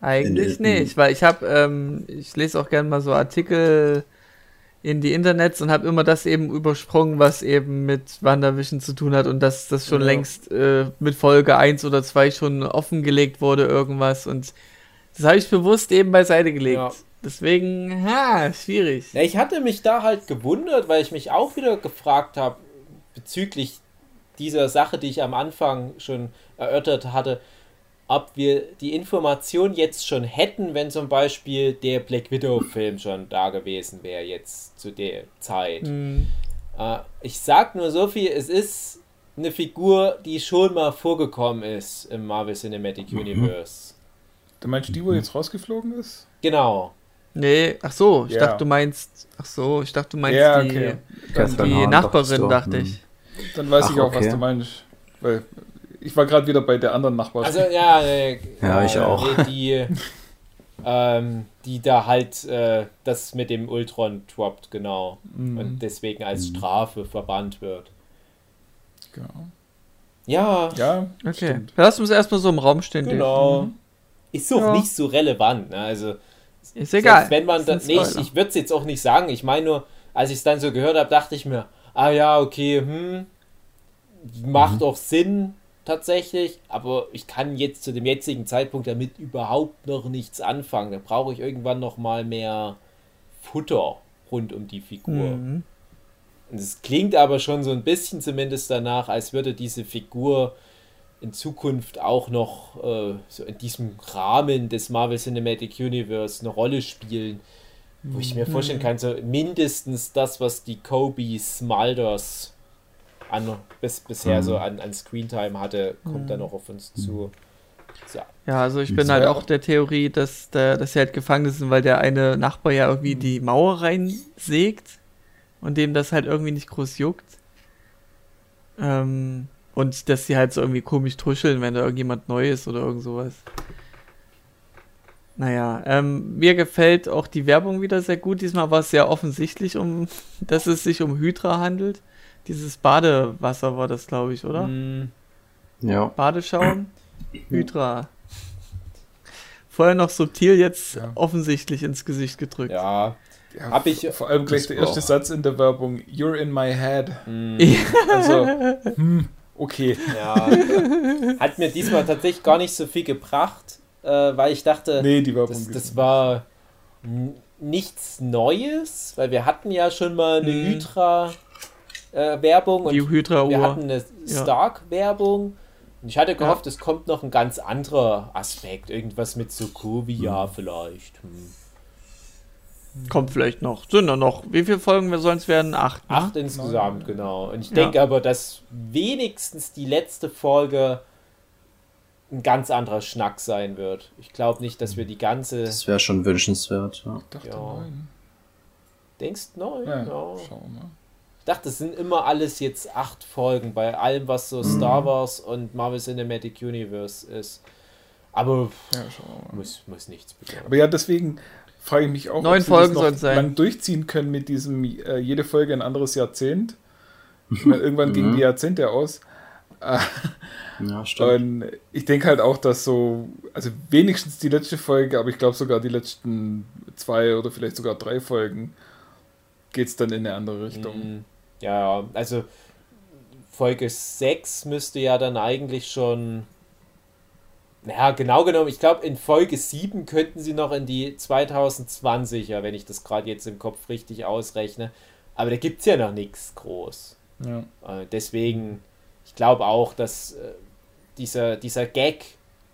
Eigentlich nicht, weil ich habe, ähm, ich lese auch gerne mal so Artikel in die Internets und habe immer das eben übersprungen, was eben mit WandaVision zu tun hat und dass das schon ja. längst äh, mit Folge 1 oder 2 schon offengelegt wurde, irgendwas. Und das habe ich bewusst eben beiseite gelegt. Ja. Deswegen, ha, schwierig. Ja, ich hatte mich da halt gewundert, weil ich mich auch wieder gefragt habe, bezüglich dieser Sache, die ich am Anfang schon erörtert hatte, ob wir die Information jetzt schon hätten, wenn zum Beispiel der Black Widow-Film schon da gewesen wäre, jetzt zu der Zeit. Mhm. Äh, ich sag nur so viel, es ist eine Figur, die schon mal vorgekommen ist im Marvel Cinematic mhm. Universe. Du meinst die, wo jetzt rausgeflogen ist? Genau. Nee, ach so, ich yeah. dachte, du meinst, ach so, ich dachte, du meinst yeah, okay. die, die Nachbarin, dachte ich. Dann weiß ach, ich auch, okay. was du meinst. Weil ich war gerade wieder bei der anderen Nachbarin. Also ja, äh, ja, ich auch. Die, ähm, die da halt äh, das mit dem Ultron droppt, genau. Mhm. Und deswegen als mhm. Strafe verbannt wird. Genau. Ja. Ja, okay. Stimmt. Lass uns erstmal so im Raum stehen. Genau. Mhm. Ist doch ja. nicht so relevant. Ne? Also, ist egal. Wenn man da, nee, ich, ich würde es jetzt auch nicht sagen. Ich meine nur, als ich es dann so gehört habe, dachte ich mir, ah ja, okay, hm, macht mhm. auch Sinn, tatsächlich, aber ich kann jetzt zu dem jetzigen Zeitpunkt damit überhaupt noch nichts anfangen. Da brauche ich irgendwann noch mal mehr Futter rund um die Figur. Mhm. Und es klingt aber schon so ein bisschen zumindest danach, als würde diese Figur in Zukunft auch noch äh, so in diesem Rahmen des Marvel Cinematic Universe eine Rolle spielen, wo ich mir vorstellen mhm. kann, so mindestens das, was die Kobe Smulders an, bis, bisher mhm. so an, an Screentime hatte, kommt mhm. dann noch auf uns zu. So. Ja, also ich bin halt auch der Theorie, dass, der, dass sie halt gefangen sind, weil der eine Nachbar ja irgendwie die Mauer reinsägt und dem das halt irgendwie nicht groß juckt. Ähm, und dass sie halt so irgendwie komisch tuscheln, wenn da irgendjemand neu ist oder irgend sowas. Naja, ähm, mir gefällt auch die Werbung wieder sehr gut. Diesmal war es sehr offensichtlich, um, dass es sich um Hydra handelt. Dieses Badewasser war das, glaube ich, oder? Mm. Ja. Badeschaum, Hydra. Vorher noch subtil, jetzt ja. offensichtlich ins Gesicht gedrückt. Ja. ja Hab ich vor allem gleich der erste Satz in der Werbung: You're in my head. Mm. also, hm, okay. Ja. Hat mir diesmal tatsächlich gar nicht so viel gebracht, äh, weil ich dachte, nee, die Werbung das, das war nichts Neues, weil wir hatten ja schon mal eine mm. Hydra äh, Werbung und Hydra wir hatten eine Stark-Werbung. Und ich hatte gehofft, ja. es kommt noch ein ganz anderer Aspekt. Irgendwas mit Sokovia hm. vielleicht. Hm. Kommt vielleicht noch. Sind da noch. Wie viele Folgen sollen es werden? Acht. Ne? Acht insgesamt, Nein. genau. Und ich ja. denke aber, dass wenigstens die letzte Folge ein ganz anderer Schnack sein wird. Ich glaube nicht, dass wir die ganze. Das wäre schon wünschenswert. Ja. Ich dachte ja. neun. Denkst neun? Ja, ja. Schauen wir mal. Ich dachte, es sind immer alles jetzt acht Folgen bei allem, was so Star mhm. Wars und Marvel Cinematic Universe ist. Aber ja, muss, muss nichts bedeuten. Aber ja, deswegen frage ich mich auch, Neun ob Folgen sie das noch lang durchziehen können mit diesem äh, jede Folge ein anderes Jahrzehnt. Ich meine, irgendwann gingen die Jahrzehnte aus. ja, stimmt. Und ich denke halt auch, dass so, also wenigstens die letzte Folge, aber ich glaube sogar die letzten zwei oder vielleicht sogar drei Folgen geht es dann in eine andere Richtung. Mhm. Ja, also Folge 6 müsste ja dann eigentlich schon. Naja, genau genommen, ich glaube, in Folge 7 könnten sie noch in die 2020er, wenn ich das gerade jetzt im Kopf richtig ausrechne. Aber da gibt es ja noch nichts groß. Ja. Äh, deswegen, ich glaube auch, dass äh, dieser, dieser Gag,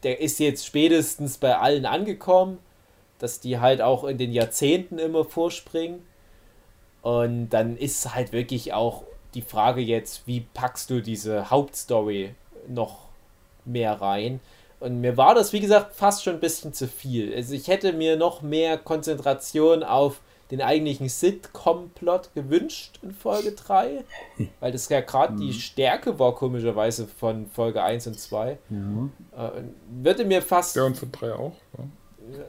der ist jetzt spätestens bei allen angekommen, dass die halt auch in den Jahrzehnten immer vorspringen. Und dann ist halt wirklich auch die Frage jetzt, wie packst du diese Hauptstory noch mehr rein? Und mir war das, wie gesagt, fast schon ein bisschen zu viel. Also ich hätte mir noch mehr Konzentration auf den eigentlichen Sitcom-Plot gewünscht in Folge 3, weil das ja gerade die mhm. Stärke war, komischerweise, von Folge 1 und 2. Ja. Äh, würde mir fast. Ja, und von 3 auch. Ja.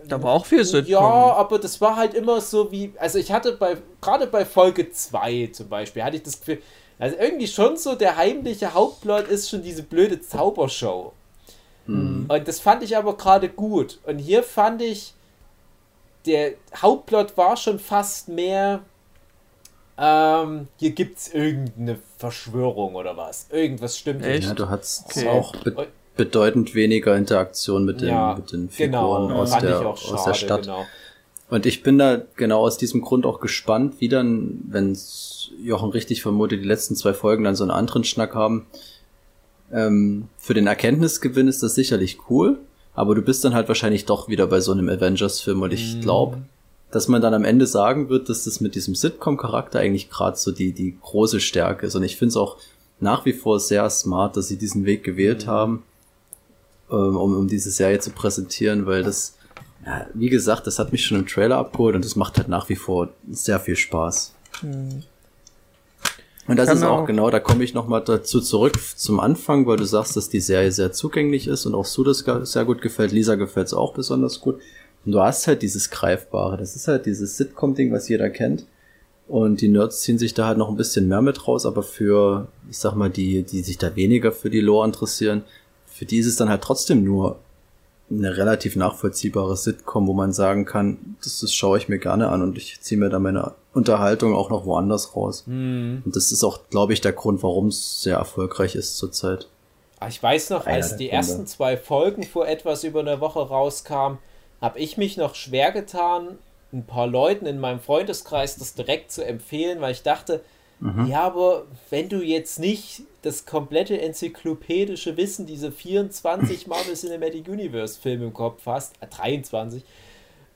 Da war auch viel Sitcom. Ja, aber das war halt immer so wie, also ich hatte bei, gerade bei Folge 2 zum Beispiel, hatte ich das Gefühl, also irgendwie schon so, der heimliche Hauptplot ist schon diese blöde Zaubershow. Mhm. Und das fand ich aber gerade gut. Und hier fand ich, der Hauptplot war schon fast mehr, ähm, hier gibt es irgendeine Verschwörung oder was. Irgendwas stimmt nicht. Ja, du hattest okay. auch be bedeutend weniger Interaktion mit den, ja, mit den Figuren genau, aus, der, schade, aus der Stadt. Genau. Und ich bin da genau aus diesem Grund auch gespannt, wie dann, wenn Jochen richtig vermutet, die letzten zwei Folgen dann so einen anderen Schnack haben. Ähm, für den Erkenntnisgewinn ist das sicherlich cool. Aber du bist dann halt wahrscheinlich doch wieder bei so einem Avengers-Film und ich glaube, dass man dann am Ende sagen wird, dass das mit diesem Sitcom-Charakter eigentlich gerade so die, die große Stärke ist. Und ich finde es auch nach wie vor sehr smart, dass sie diesen Weg gewählt mhm. haben, ähm, um, um diese Serie zu präsentieren, weil das, ja, wie gesagt, das hat mich schon im Trailer abgeholt und das macht halt nach wie vor sehr viel Spaß. Mhm. Und das ist auch genau, da komme ich nochmal dazu zurück zum Anfang, weil du sagst, dass die Serie sehr zugänglich ist und auch Sue das sehr gut gefällt. Lisa gefällt es auch besonders gut. Und du hast halt dieses Greifbare. Das ist halt dieses Sitcom-Ding, was jeder kennt. Und die Nerds ziehen sich da halt noch ein bisschen mehr mit raus, aber für, ich sag mal, die, die sich da weniger für die Lore interessieren, für die ist es dann halt trotzdem nur eine relativ nachvollziehbare Sitcom, wo man sagen kann, das, das schaue ich mir gerne an und ich ziehe mir da meine Unterhaltung auch noch woanders raus. Mhm. Und das ist auch, glaube ich, der Grund, warum es sehr erfolgreich ist zurzeit. Ah, ich weiß noch, als die Gründe. ersten zwei Folgen vor etwas über eine Woche rauskamen, habe ich mich noch schwer getan, ein paar Leuten in meinem Freundeskreis das direkt zu empfehlen, weil ich dachte, mhm. ja, aber wenn du jetzt nicht das komplette enzyklopädische Wissen, diese 24 Marvel Cinematic Universe Filme im Kopf hast, äh, 23,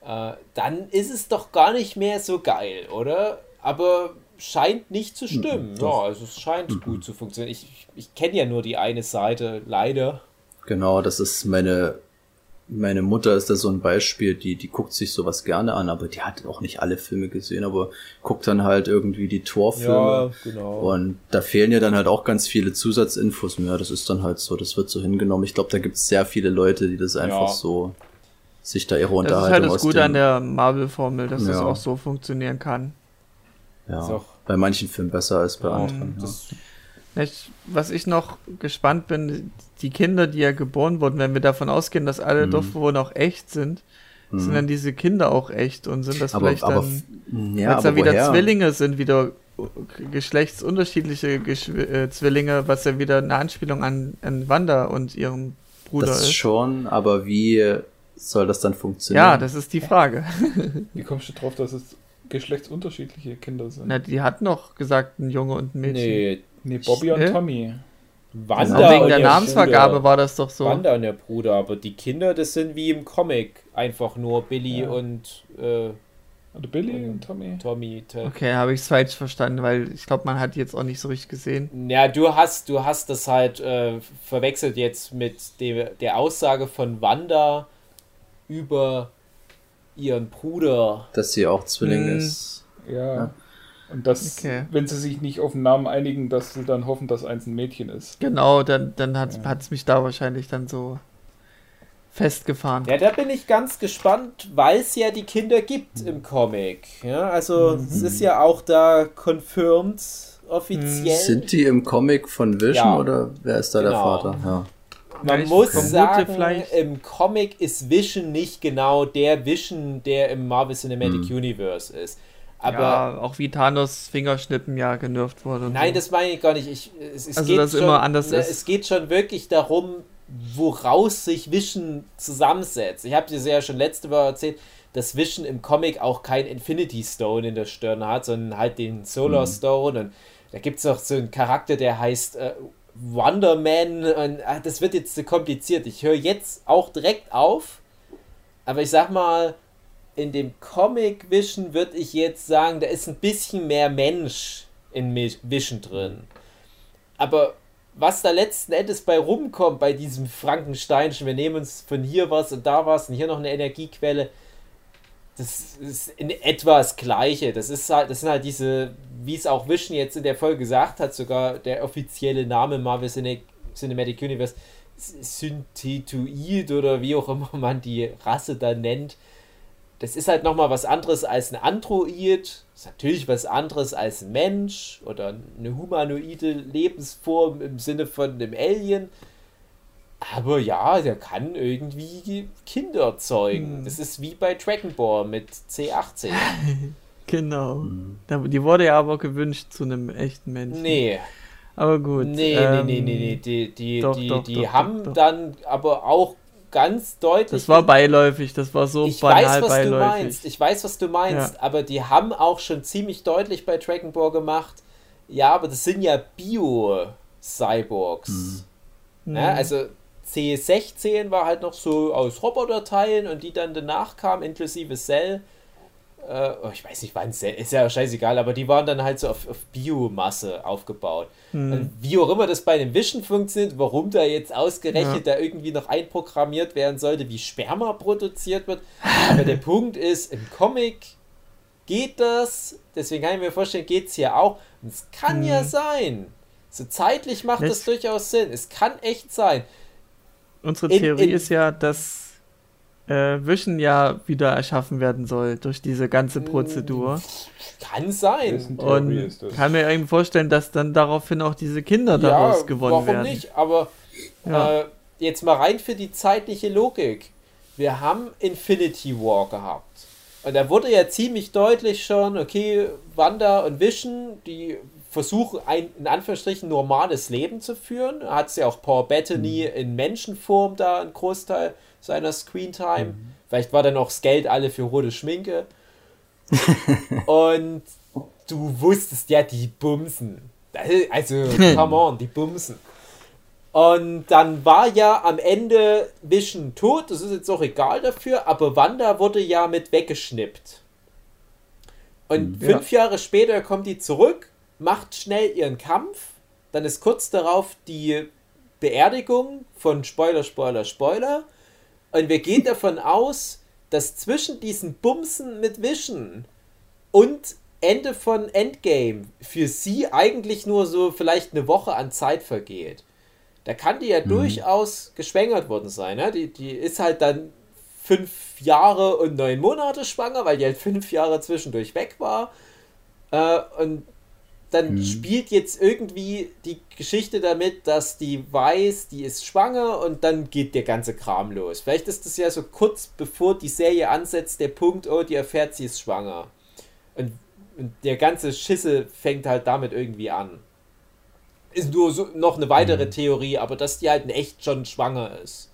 äh, dann ist es doch gar nicht mehr so geil, oder? Aber scheint nicht zu stimmen. Mhm, ja, also es scheint mhm. gut zu funktionieren. Ich, ich, ich kenne ja nur die eine Seite, leider. Genau, das ist meine meine Mutter ist da so ein Beispiel, die, die guckt sich sowas gerne an, aber die hat auch nicht alle Filme gesehen, aber guckt dann halt irgendwie die Torfilme. Ja, genau. Und da fehlen ja dann halt auch ganz viele Zusatzinfos. Ja, das ist dann halt so, das wird so hingenommen. Ich glaube, da gibt es sehr viele Leute, die das einfach ja. so sich da ihre Unterhaltung Das ist halt das Gute an der Marvel-Formel, dass ja. das auch so funktionieren kann. Ja, so. bei manchen Filmen besser als bei anderen. Ja. Was ich noch gespannt bin, die Kinder, die ja geboren wurden, wenn wir davon ausgehen, dass alle mhm. Dorfbewohner auch echt sind, mhm. sind dann diese Kinder auch echt und sind das aber, vielleicht aber, dann, ja, weil es dann wieder woher? Zwillinge sind, wieder geschlechtsunterschiedliche Gesch äh, Zwillinge, was ja wieder eine Anspielung an, an Wanda und ihrem Bruder das ist. schon, aber wie soll das dann funktionieren? Ja, das ist die Frage. wie kommst du drauf, dass es geschlechtsunterschiedliche Kinder sind? Na, die hat noch gesagt, ein Junge und ein Mädchen. Nee, nee Bobby und Tommy. Wanda also wegen der Namensvergabe Bruder. war das doch so. Wanda und der Bruder, aber die Kinder, das sind wie im Comic. Einfach nur Billy ja. und. Äh, oder Billy und Tommy. Tommy. Ted. Okay, habe ich es falsch verstanden, weil ich glaube, man hat jetzt auch nicht so richtig gesehen. Ja, du hast, du hast das halt äh, verwechselt jetzt mit dem, der Aussage von Wanda über ihren Bruder. Dass sie auch Zwilling hm. ist. ja. ja. Und dass, okay. wenn sie sich nicht auf den Namen einigen, dass sie dann hoffen, dass eins ein Mädchen ist. Genau, dann, dann hat es ja. mich da wahrscheinlich dann so festgefahren. Ja, da bin ich ganz gespannt, weil es ja die Kinder gibt im Comic. Ja, also mhm. es ist ja auch da confirmed offiziell. Sind die im Comic von Vision ja. oder wer ist da genau. der Vater? Ja. Man ja, muss sagen, vielleicht. im Comic ist Vision nicht genau der Vision, der im Marvel Cinematic mhm. Universe ist. Aber ja, auch wie Thanos Fingerschnippen ja genervt wurde. Nein, so. das meine ich gar nicht. Ich, es, es also, dass schon, immer anders ne, ist. Es geht schon wirklich darum, woraus sich Vision zusammensetzt. Ich habe dir ja schon letzte Woche erzählt, dass Vision im Comic auch kein Infinity Stone in der Stirn hat, sondern halt den Solar mhm. Stone. Und da gibt es auch so einen Charakter, der heißt äh, Wonder Man. Und, ach, das wird jetzt zu kompliziert. Ich höre jetzt auch direkt auf. Aber ich sag mal, in dem Comic Vision würde ich jetzt sagen, da ist ein bisschen mehr Mensch in Vision drin. Aber was da letzten Endes bei rumkommt, bei diesem Frankensteinchen, wir nehmen uns von hier was und da was und hier noch eine Energiequelle, das ist in etwa das Gleiche. Das ist halt, das sind halt diese, wie es auch Vision jetzt in der Folge gesagt hat, sogar der offizielle Name Marvel Cinematic Universe, Synthetoid oder wie auch immer man die Rasse da nennt das ist halt nochmal was anderes als ein Android. Das ist natürlich was anderes als ein Mensch oder eine humanoide Lebensform im Sinne von einem Alien. Aber ja, der kann irgendwie Kinder zeugen. Hm. Das ist wie bei Dragon Ball mit C18. genau. Hm. Die wurde ja aber gewünscht zu einem echten Menschen. Nee. Aber gut. Nee, ähm, nee, nee, nee, nee. Die, die, doch, die, doch, die doch, haben dann aber auch ganz deutlich. Das war beiläufig, das war so ich banal weiß, was beiläufig. Du meinst, ich weiß, was du meinst, ja. aber die haben auch schon ziemlich deutlich bei Dragon Ball gemacht, ja, aber das sind ja Bio-Cyborgs. Hm. Ja, also C16 war halt noch so aus Roboterteilen und die dann danach kamen, inklusive Cell äh, oh, ich weiß nicht wann, ist ja scheißegal, aber die waren dann halt so auf, auf Biomasse aufgebaut. Hm. Wie auch immer das bei dem Vision funktioniert, warum da jetzt ausgerechnet ja. da irgendwie noch einprogrammiert werden sollte, wie Sperma produziert wird. Aber der Punkt ist, im Comic geht das, deswegen kann ich mir vorstellen, geht es hier auch. Und es kann hm. ja sein. So zeitlich macht das, das durchaus Sinn. Es kann echt sein. Unsere Theorie in, in, ist ja, dass äh, Vision ja wieder erschaffen werden soll durch diese ganze hm, Prozedur. Kann sein. Und kann mir irgendwie vorstellen, dass dann daraufhin auch diese Kinder daraus ja, gewonnen warum werden. Warum nicht? Aber ja. äh, jetzt mal rein für die zeitliche Logik. Wir haben Infinity War gehabt. Und da wurde ja ziemlich deutlich schon, okay, Wanda und Vision, die versuchen ein in Anführungsstrichen normales Leben zu führen. Hat sie ja auch Paul Bettany mhm. in Menschenform da einen Großteil seiner Screentime. Mhm. Vielleicht war dann auch das Geld alle für rote Schminke. und du wusstest ja, die bumsen. Also, come on, die bumsen. Und dann war ja am Ende Vision tot, das ist jetzt auch egal dafür, aber Wanda wurde ja mit weggeschnippt. Und ja. fünf Jahre später kommt die zurück, macht schnell ihren Kampf, dann ist kurz darauf die Beerdigung von Spoiler, Spoiler, Spoiler. Und wir gehen davon aus, dass zwischen diesen Bumsen mit Vision und Ende von Endgame für sie eigentlich nur so vielleicht eine Woche an Zeit vergeht. Da kann die ja mhm. durchaus geschwängert worden sein. Ne? Die, die ist halt dann fünf Jahre und neun Monate schwanger, weil die halt fünf Jahre zwischendurch weg war. Äh, und dann mhm. spielt jetzt irgendwie die Geschichte damit, dass die weiß, die ist schwanger und dann geht der ganze Kram los. Vielleicht ist das ja so kurz bevor die Serie ansetzt, der Punkt, oh, die erfährt, sie ist schwanger. Und, und der ganze Schisse fängt halt damit irgendwie an. Ist nur so noch eine weitere mhm. Theorie, aber dass die halt echt schon schwanger ist.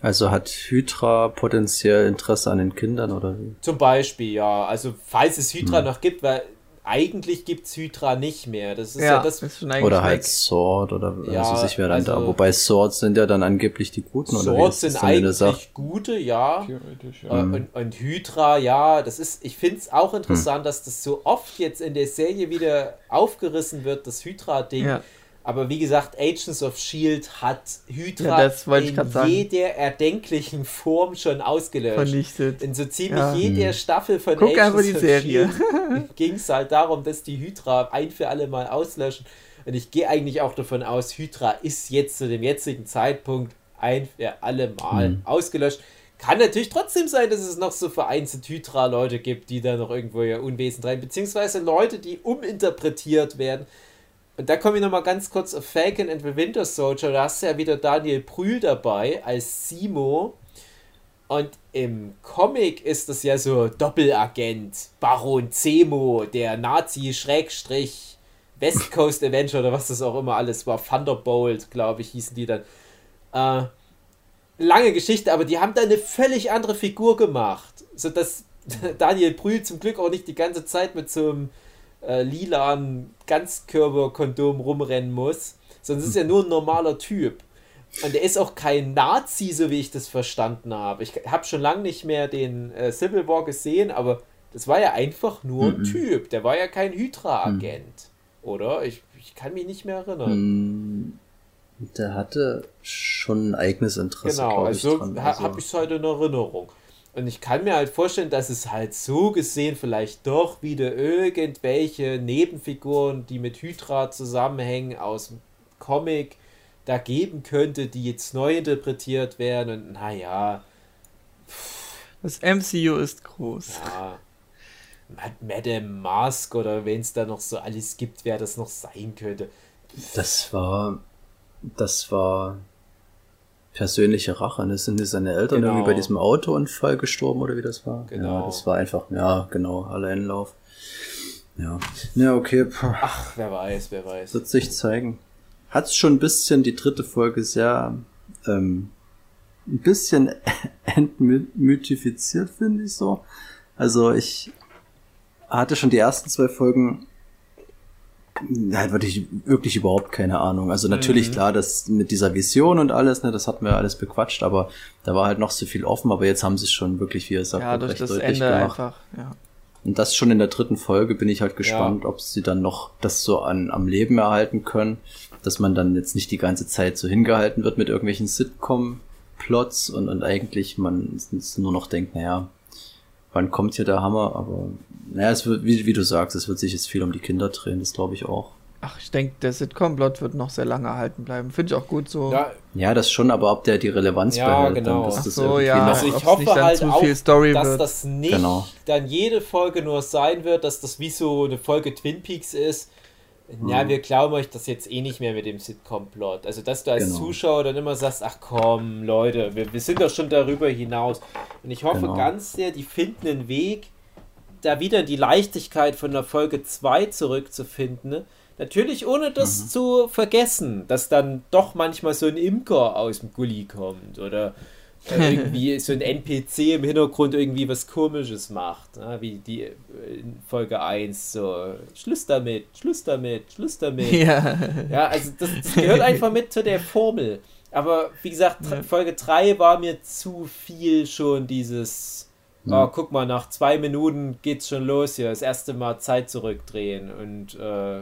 Also hat Hydra potenziell Interesse an den Kindern oder wie? Zum Beispiel, ja. Also falls es Hydra mhm. noch gibt, weil eigentlich gibt es Hydra nicht mehr. Das ist ja, ja das. Ist oder halt weg. Sword oder ja, also sich wer dann also, da. Wobei Swords sind ja dann angeblich die Guten Swords oder Swords sind eigentlich gute, ja. Theoretisch, ja. Äh, und, und, Hydra, ja, das ist, ich finde es auch interessant, hm. dass das so oft jetzt in der Serie wieder aufgerissen wird, das Hydra-Ding. Ja. Aber wie gesagt, Agents of Shield hat Hydra ja, in jeder erdenklichen Form schon ausgelöscht. Vernichtet. In so ziemlich ja. jeder hm. Staffel von Guck Agents of Shield ging es halt darum, dass die Hydra ein für alle Mal auslöschen. Und ich gehe eigentlich auch davon aus, Hydra ist jetzt zu dem jetzigen Zeitpunkt ein für alle Mal mhm. ausgelöscht. Kann natürlich trotzdem sein, dass es noch so vereinzelt Hydra-Leute gibt, die da noch irgendwo ihr Unwesen rein, beziehungsweise Leute, die uminterpretiert werden. Und da komme ich nochmal ganz kurz auf Falcon and the Winter Soldier. Da hast du ja wieder Daniel Brühl dabei als Simo. Und im Comic ist das ja so Doppelagent, Baron Zemo, der Nazi-Schrägstrich West Coast Avenger oder was das auch immer alles war, Thunderbolt, glaube ich, hießen die dann. Äh, lange Geschichte, aber die haben da eine völlig andere Figur gemacht, sodass Daniel Brühl zum Glück auch nicht die ganze Zeit mit so einem äh, lilanen Ganzkörperkondom rumrennen muss, es ist ja nur ein normaler Typ. Und er ist auch kein Nazi, so wie ich das verstanden habe. Ich habe schon lange nicht mehr den äh, Civil War gesehen, aber das war ja einfach nur ein mhm. Typ. Der war ja kein Hydra-Agent. Mhm. Oder? Ich, ich kann mich nicht mehr erinnern. Mhm. Der hatte schon ein eigenes Interesse. Genau, also, also habe ich es halt in Erinnerung. Und ich kann mir halt vorstellen, dass es halt so gesehen vielleicht doch wieder irgendwelche Nebenfiguren, die mit Hydra zusammenhängen, aus dem Comic da geben könnte, die jetzt neu interpretiert werden. Und naja. Das MCU ist groß. Ja. Madame Mask oder wenn es da noch so alles gibt, wer das noch sein könnte. Das war. Das war persönliche Rache. Ne? Sind seine Eltern genau. irgendwie bei diesem Autounfall gestorben oder wie das war? Genau. Ja, das war einfach, ja, genau, Alleinlauf. Ja. Ja, okay. Ach, wer weiß, wer weiß. Wird sich zeigen hat schon ein bisschen die dritte Folge sehr ähm, ein bisschen entmythifiziert, finde ich so. Also ich hatte schon die ersten zwei Folgen halt wirklich, wirklich überhaupt keine Ahnung. Also natürlich mhm. klar, das mit dieser Vision und alles, ne, das hatten wir alles bequatscht, aber da war halt noch so viel offen, aber jetzt haben sie es schon wirklich, wie er sagt, ja, durch recht das deutlich Ende gemacht. Einfach, ja. Und das schon in der dritten Folge bin ich halt gespannt, ja. ob sie dann noch das so an, am Leben erhalten können dass man dann jetzt nicht die ganze Zeit so hingehalten wird mit irgendwelchen Sitcom-Plots und, und eigentlich man nur noch denkt, naja, wann kommt hier der Hammer? Aber naja, es wird, wie, wie du sagst, es wird sich jetzt viel um die Kinder drehen, das glaube ich auch. Ach, ich denke, der Sitcom-Plot wird noch sehr lange erhalten bleiben. Finde ich auch gut so. Ja, ja, das schon, aber ob der die Relevanz ja, behält, genau. dann ist das so, ja, also ich hoffe halt auch, dass wird. das nicht genau. dann jede Folge nur sein wird, dass das wie so eine Folge Twin Peaks ist, ja, hm. wir glauben euch das jetzt eh nicht mehr mit dem Sitcom-Plot. Also, dass du als genau. Zuschauer dann immer sagst, ach komm, Leute, wir, wir sind doch schon darüber hinaus. Und ich hoffe genau. ganz sehr, die finden einen Weg, da wieder die Leichtigkeit von der Folge 2 zurückzufinden. Ne? Natürlich ohne das mhm. zu vergessen, dass dann doch manchmal so ein Imker aus dem Gully kommt oder äh, irgendwie so ein NPC im Hintergrund irgendwie was komisches macht, ne? wie die äh, in Folge 1 so Schluss damit, Schluss damit, Schluss damit. Ja, ja also das, das gehört einfach mit zu der Formel. Aber wie gesagt, ja. Folge 3 war mir zu viel schon dieses Oh, guck mal, nach zwei Minuten geht's schon los hier. Das erste Mal Zeit zurückdrehen und äh,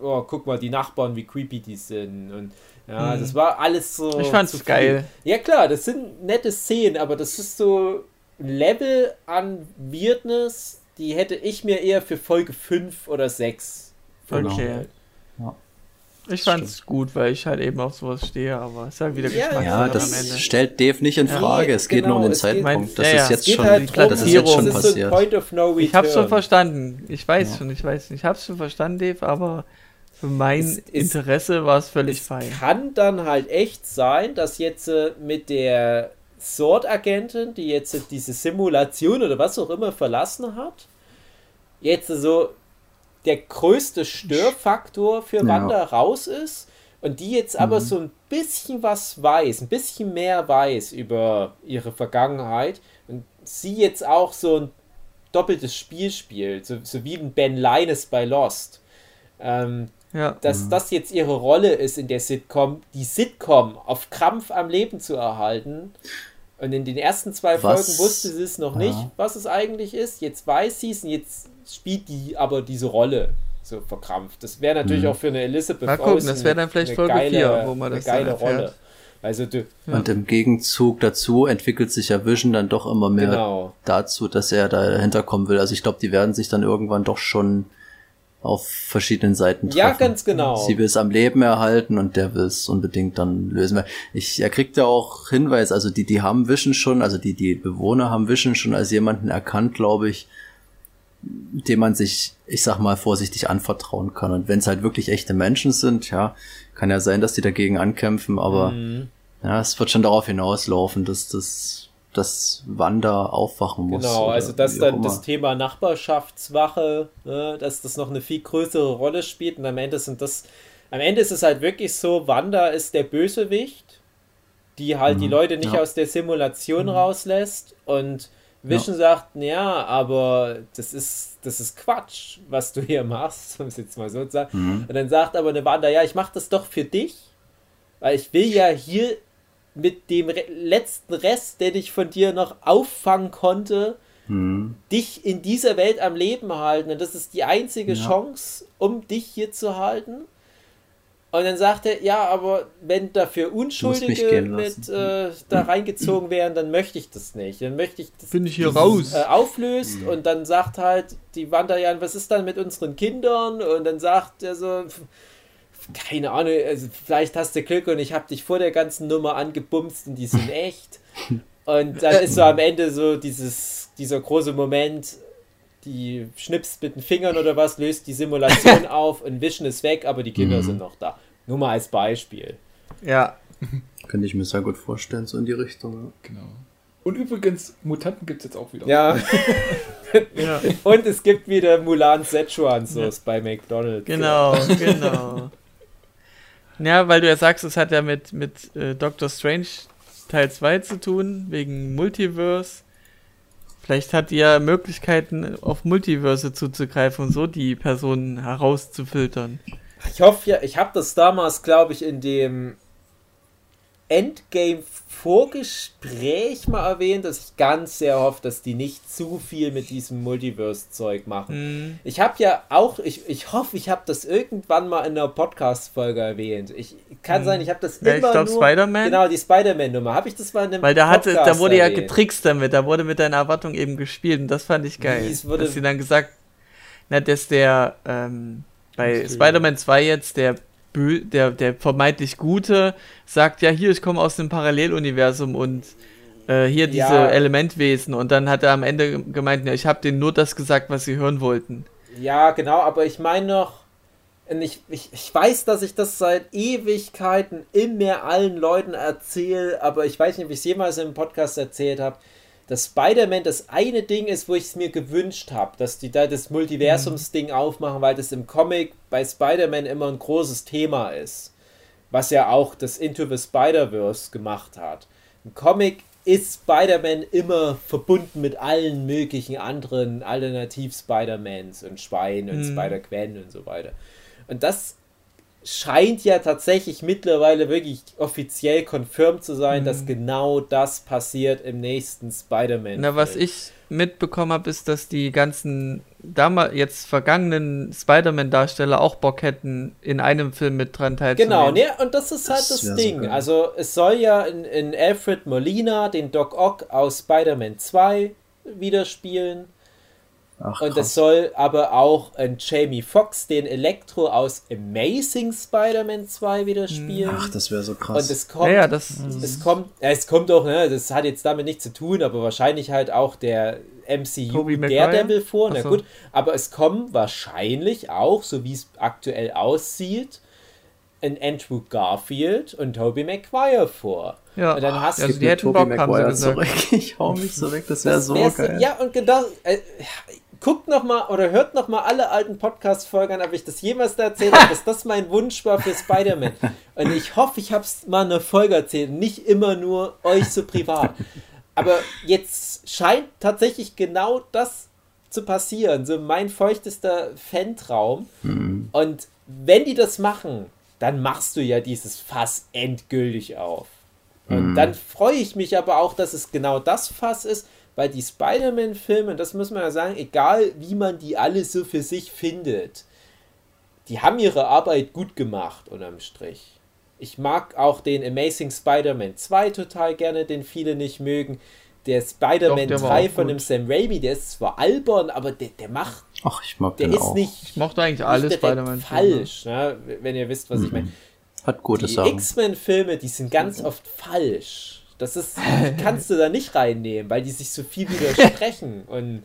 oh, guck mal, die Nachbarn, wie creepy die sind. Und ja, mhm. das war alles so. Ich fand's geil. Ja, klar, das sind nette Szenen, aber das ist so ein Level an Weirdness, die hätte ich mir eher für Folge 5 oder 6 Okay. Ja. Ich fand's Stimmt. gut, weil ich halt eben auf sowas stehe, aber es ist halt wieder ja, Geschmack ja, das am Ende. stellt Dave nicht in Frage. Nee, es geht genau, nur um den Zeitpunkt. Geht, das, ja, ist jetzt schon, halt das ist jetzt schon passiert. So no ich hab's schon verstanden. Ich weiß schon, ich weiß nicht. Ich hab's schon verstanden, Dave, aber für mein es, Interesse war es völlig fein. Kann dann halt echt sein, dass jetzt äh, mit der Sword-Agentin, die jetzt äh, diese Simulation oder was auch immer verlassen hat, jetzt so der größte Störfaktor für Wanda raus ist und die jetzt mhm. aber so ein bisschen was weiß, ein bisschen mehr weiß über ihre Vergangenheit und sie jetzt auch so ein doppeltes Spiel spielt, so, so wie ein Ben Linus bei Lost. Ähm, ja. Dass mhm. das jetzt ihre Rolle ist in der Sitcom, die Sitcom auf Krampf am Leben zu erhalten. Und in den ersten zwei was? Folgen wusste sie es noch ja. nicht, was es eigentlich ist. Jetzt weiß sie es und jetzt spielt die aber diese Rolle so verkrampft. Das wäre natürlich mhm. auch für eine Elizabeth Mal gucken, das wäre dann vielleicht Folge geile, 4, wo man das eine geile Rolle. Also du, ja. Und im Gegenzug dazu entwickelt sich ja Vision dann doch immer mehr genau. dazu, dass er da dahinter kommen will. Also ich glaube, die werden sich dann irgendwann doch schon auf verschiedenen Seiten treffen. Ja, ganz genau. Sie will es am Leben erhalten und der will es unbedingt dann lösen. Ich, er kriegt ja auch Hinweis, also die, die haben Vision schon, also die, die Bewohner haben Vision schon als jemanden erkannt, glaube ich, dem man sich, ich sag mal, vorsichtig anvertrauen kann. Und wenn es halt wirklich echte Menschen sind, ja, kann ja sein, dass die dagegen ankämpfen, aber mhm. ja, es wird schon darauf hinauslaufen, dass das dass Wanda aufwachen muss. Genau, also dass dann das Thema Nachbarschaftswache, ne, dass das noch eine viel größere Rolle spielt und am Ende sind das, am Ende ist es halt wirklich so, Wanda ist der Bösewicht, die halt mhm, die Leute nicht ja. aus der Simulation mhm. rauslässt und Vision ja. sagt, ja, aber das ist, das ist Quatsch, was du hier machst, um es jetzt mal so zu sagen. Mhm. Und dann sagt aber eine Wanda, ja, ich mach das doch für dich, weil ich will ja hier mit dem Re letzten Rest, den ich von dir noch auffangen konnte, mhm. dich in dieser Welt am Leben halten. Und das ist die einzige ja. Chance, um dich hier zu halten. Und dann sagt er, ja, aber wenn dafür Unschuldige mit äh, da reingezogen wären, dann möchte ich das nicht. Dann möchte ich das Bin ich hier raus. Äh, auflöst mhm. und dann sagt halt die Wanderjan, was ist dann mit unseren Kindern? Und dann sagt er so, keine Ahnung, also vielleicht hast du Glück und ich habe dich vor der ganzen Nummer angebumst und die sind echt. Und dann ist so am Ende so dieses, dieser große Moment, die schnippst mit den Fingern oder was, löst die Simulation auf und Vision ist weg, aber die Kinder mhm. sind noch da. Nur mal als Beispiel. Ja. Könnte ich mir sehr gut vorstellen, so in die Richtung. Genau. Und übrigens, Mutanten gibt es jetzt auch wieder. Ja. ja. Und es gibt wieder Mulan Szechuan Sauce ja. bei McDonalds. Genau, genau. Ja, weil du ja sagst, es hat ja mit, mit äh, Doctor Strange Teil 2 zu tun, wegen Multiverse. Vielleicht hat ja Möglichkeiten, auf Multiverse zuzugreifen und so die Personen herauszufiltern. Ich hoffe ja, ich habe das damals, glaube ich, in dem Endgame-Vorgespräch mal erwähnt, dass ich ganz sehr hoffe, dass die nicht zu viel mit diesem Multiverse-Zeug machen. Mm. Ich habe ja auch, ich, ich hoffe, ich habe das irgendwann mal in einer Podcast-Folge erwähnt. Ich kann mm. sein, ich habe das ja, immer ich glaub, nur... Spider-Man? Genau, die Spider-Man-Nummer. Habe ich das mal in einem Weil da hatte, da wurde erwähnt. ja getrickst damit, da wurde mit deiner Erwartung eben gespielt und das fand ich geil. Wurde, dass sie dann gesagt, na, dass der, ähm, bei Spider-Man 2 jetzt, der der, der vermeintlich Gute sagt, ja, hier, ich komme aus dem Paralleluniversum und äh, hier diese ja. Elementwesen. Und dann hat er am Ende gemeint, ja, ich habe denen nur das gesagt, was sie hören wollten. Ja, genau, aber ich meine noch, ich, ich, ich weiß, dass ich das seit Ewigkeiten immer allen Leuten erzähle, aber ich weiß nicht, ob ich es jemals im Podcast erzählt habe dass Spider-Man das eine Ding ist, wo ich es mir gewünscht habe, dass die da das Multiversums-Ding mhm. aufmachen, weil das im Comic bei Spider-Man immer ein großes Thema ist. Was ja auch das Into the Spider-Verse gemacht hat. Im Comic ist Spider-Man immer verbunden mit allen möglichen anderen Alternativ-Spider-Mans und Schwein und mhm. Spider-Gwen und so weiter. Und das scheint ja tatsächlich mittlerweile wirklich offiziell confirmed zu sein, mhm. dass genau das passiert im nächsten Spider-Man. Na, was ich mitbekommen habe, ist, dass die ganzen damals jetzt vergangenen Spider-Man-Darsteller auch Bock hätten, in einem Film mit dran teilzunehmen. Genau, ne, und das ist halt das, das Ding. So also es soll ja in, in Alfred Molina den Doc Ock aus Spider-Man 2 wieder spielen. Ach, und es soll aber auch ein Jamie Foxx den Elektro aus Amazing Spider-Man 2 wieder hm. spielen. Ach, das wäre so krass. Und es kommt, ja, ja, das, es kommt, es kommt auch, ne, das hat jetzt damit nichts zu tun, aber wahrscheinlich halt auch der MCU Daredevil vor. Na so. gut, aber es kommen wahrscheinlich auch, so wie es aktuell aussieht, ein Andrew Garfield und Tobey Maguire vor. Ja, und dann hast also du die hätten Bock, haben sie gesagt. Zurück. Ich hau mich so weg, das wäre so geil. Ja, und genau, äh, guckt noch mal oder hört noch mal alle alten Podcast-Folgen an, ob ich das jemals da erzählt habe, dass das mein Wunsch war für Spider-Man. Und ich hoffe, ich habe es mal in einer Folge erzählt, nicht immer nur euch so privat. Aber jetzt scheint tatsächlich genau das zu passieren, so mein feuchtester Fantraum. Mhm. Und wenn die das machen, dann machst du ja dieses Fass endgültig auf. Und mhm. dann freue ich mich aber auch, dass es genau das Fass ist, weil die Spider-Man-Filme, das muss man ja sagen, egal wie man die alle so für sich findet, die haben ihre Arbeit gut gemacht unterm Strich. Ich mag auch den Amazing Spider-Man 2 total gerne, den viele nicht mögen. Der Spider-Man 3 von dem Sam Raimi, der ist zwar albern, aber der, der macht. Ach, ich mag der den ist auch. nicht. Ich mochte eigentlich alle Spider-Man. Falsch, ne? wenn ihr wisst, was mhm. ich meine. Hat gute die Sachen. Die X-Men-Filme, die sind ganz oft falsch. Das ist, kannst du da nicht reinnehmen, weil die sich so viel widersprechen. Und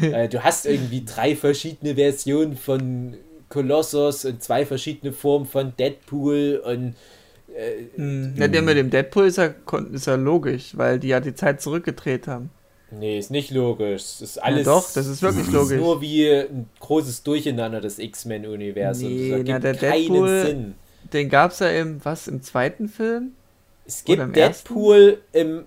äh, du hast irgendwie drei verschiedene Versionen von Kolossus und zwei verschiedene Formen von Deadpool und Äh, hm. Ja, der mit dem Deadpool ist ja, ist ja logisch, weil die ja die Zeit zurückgedreht haben. Nee, ist nicht logisch. Das ist alles. Ja, doch, das ist wirklich logisch. Ist nur wie ein großes Durcheinander des X-Men-Universums. Nee, das na, der Deadpool, Sinn. Den gab es ja im, was, im zweiten Film? Es gibt Deadpool ersten?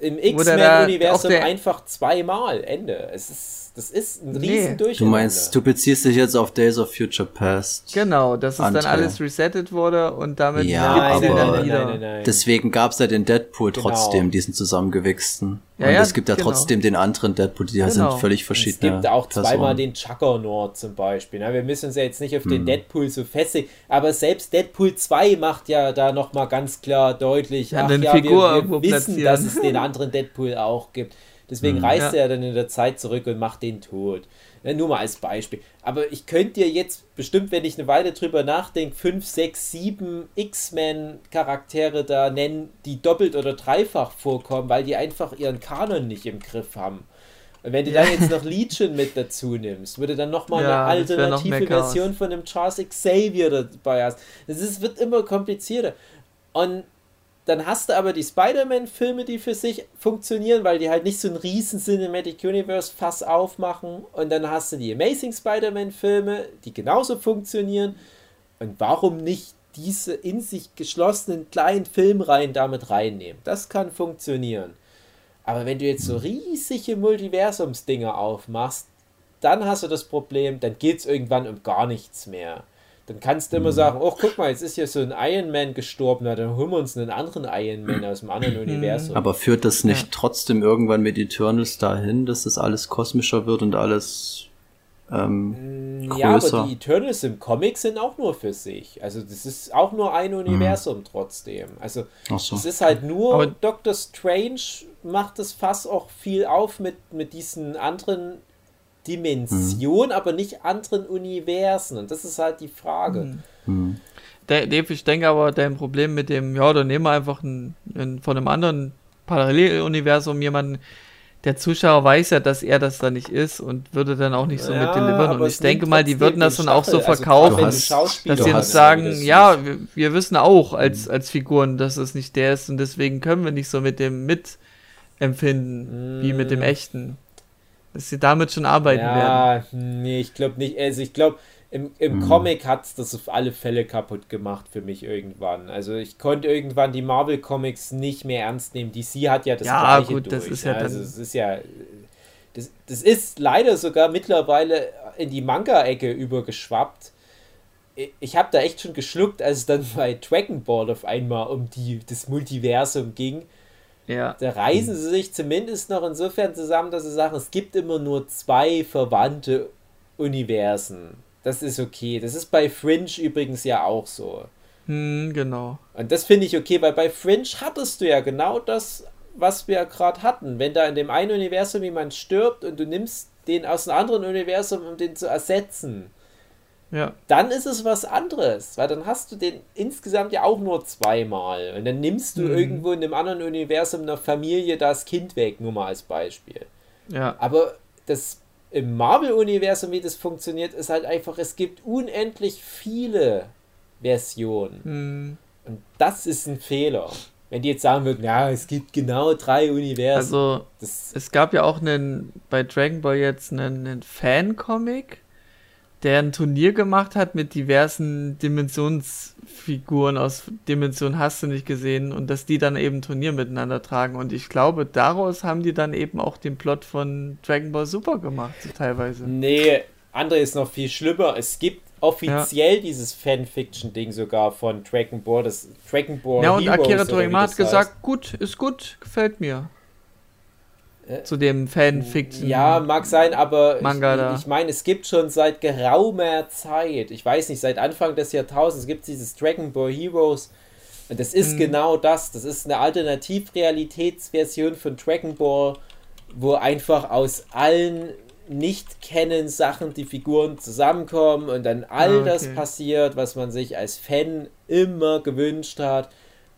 im, im X-Men-Universum einfach zweimal. Ende. Es ist das ist ein riesen nee. Du meinst, du beziehst dich jetzt auf Days of Future Past. Genau, dass es Anteil. dann alles resettet wurde und damit ja, aber nein, nein, nein, deswegen gab es ja den Deadpool genau. trotzdem, diesen zusammengewichsten. Ja, und ja, es gibt ja genau. trotzdem den anderen Deadpool, die genau. sind völlig verschiedene. Es gibt auch Personen. zweimal den Juggernaut zum Beispiel. Na, wir müssen uns ja jetzt nicht auf hm. den Deadpool so festigen, aber selbst Deadpool 2 macht ja da nochmal ganz klar deutlich, ja, ach ja, Figur wir, wir wissen, dass es den anderen Deadpool auch gibt. Deswegen mhm, reist ja. er dann in der Zeit zurück und macht den tot. Ja, nur mal als Beispiel. Aber ich könnte dir jetzt bestimmt, wenn ich eine Weile drüber nachdenke, 5, 6, 7 X-Men-Charaktere da nennen, die doppelt oder dreifach vorkommen, weil die einfach ihren Kanon nicht im Griff haben. Und wenn du ja. dann jetzt noch Legion mit dazu nimmst, würde dann nochmal ja, eine alternative noch Version von einem Charles Xavier dabei hast. Das ist, wird immer komplizierter. Und dann hast du aber die Spider-Man-Filme, die für sich funktionieren, weil die halt nicht so ein riesen Cinematic Universe-Fass aufmachen. Und dann hast du die Amazing Spider-Man-Filme, die genauso funktionieren. Und warum nicht diese in sich geschlossenen kleinen Filmreihen damit reinnehmen? Das kann funktionieren. Aber wenn du jetzt so riesige Multiversums-Dinger aufmachst, dann hast du das Problem, dann geht es irgendwann um gar nichts mehr. Dann kannst du immer mhm. sagen, oh, guck mal, jetzt ist hier so ein Iron Man gestorben, na, dann holen wir uns einen anderen Iron Man aus einem anderen mhm. Universum. Aber führt das nicht ja. trotzdem irgendwann mit Eternals dahin, dass das alles kosmischer wird und alles ähm, größer? Ja, aber die Eternals im Comic sind auch nur für sich. Also das ist auch nur ein mhm. Universum mhm. trotzdem. Also so. es ist halt nur, aber Doctor Strange macht das Fass auch viel auf mit, mit diesen anderen Dimension, mhm. aber nicht anderen Universen. Und das ist halt die Frage. Mhm. Dave, ich denke aber, dein Problem mit dem, ja, dann nehmen wir einfach ein, ein, von einem anderen Paralleluniversum jemanden, der Zuschauer weiß ja, dass er das da nicht ist und würde dann auch nicht so ja, mit delivern. Und ich denke mal, die würden das dann auch so also verkaufen, also dass sie uns sagen, ja, wir, wir, wissen auch als, als Figuren, dass es nicht der ist und deswegen können wir nicht so mit dem mitempfinden, mm. wie mit dem mhm. echten dass sie damit schon arbeiten ja, werden. Ja, nee, ich glaube nicht. Also ich glaube, im, im hm. Comic hat es das auf alle Fälle kaputt gemacht für mich irgendwann. Also ich konnte irgendwann die Marvel Comics nicht mehr ernst nehmen. DC hat ja das ja, gleiche gut, durch. Das ist ja also es ist ja. Das, das ist leider sogar mittlerweile in die Manga-Ecke übergeschwappt. Ich habe da echt schon geschluckt, als es dann bei Dragon Ball auf einmal um die, das Multiversum ging ja. Da reißen sie sich zumindest noch insofern zusammen, dass sie sagen, es gibt immer nur zwei verwandte Universen. Das ist okay. Das ist bei Fringe übrigens ja auch so. Hm, genau. Und das finde ich okay, weil bei Fringe hattest du ja genau das, was wir gerade hatten. Wenn da in dem einen Universum jemand stirbt und du nimmst den aus einem anderen Universum, um den zu ersetzen, ja. Dann ist es was anderes, weil dann hast du den insgesamt ja auch nur zweimal. Und dann nimmst du mhm. irgendwo in einem anderen Universum einer Familie das Kind weg, nur mal als Beispiel. Ja. Aber das im Marvel-Universum, wie das funktioniert, ist halt einfach, es gibt unendlich viele Versionen. Mhm. Und das ist ein Fehler. Wenn die jetzt sagen würden, ja, es gibt genau drei Universen. Also, das es gab ja auch einen, bei Dragon Ball jetzt einen, einen Fan-Comic der ein Turnier gemacht hat mit diversen Dimensionsfiguren aus Dimension hast du nicht gesehen und dass die dann eben Turnier miteinander tragen. Und ich glaube, daraus haben die dann eben auch den Plot von Dragon Ball Super gemacht, teilweise. Nee, andere ist noch viel schlimmer. Es gibt offiziell ja. dieses Fanfiction-Ding sogar von Dragon Ball, das Dragon Ball. Ja, und Heroes, Akira Toriyama hat gesagt, heißt. gut, ist gut, gefällt mir. Zu dem Fanfiction. Ja, mag sein, aber Manga ich, ich meine, es gibt schon seit geraumer Zeit, ich weiß nicht, seit Anfang des Jahrtausends gibt es dieses Dragon Ball Heroes. Und das ist hm. genau das. Das ist eine Alternativrealitätsversion von Dragon Ball, wo einfach aus allen nicht kennen Sachen die Figuren zusammenkommen und dann all ah, okay. das passiert, was man sich als Fan immer gewünscht hat.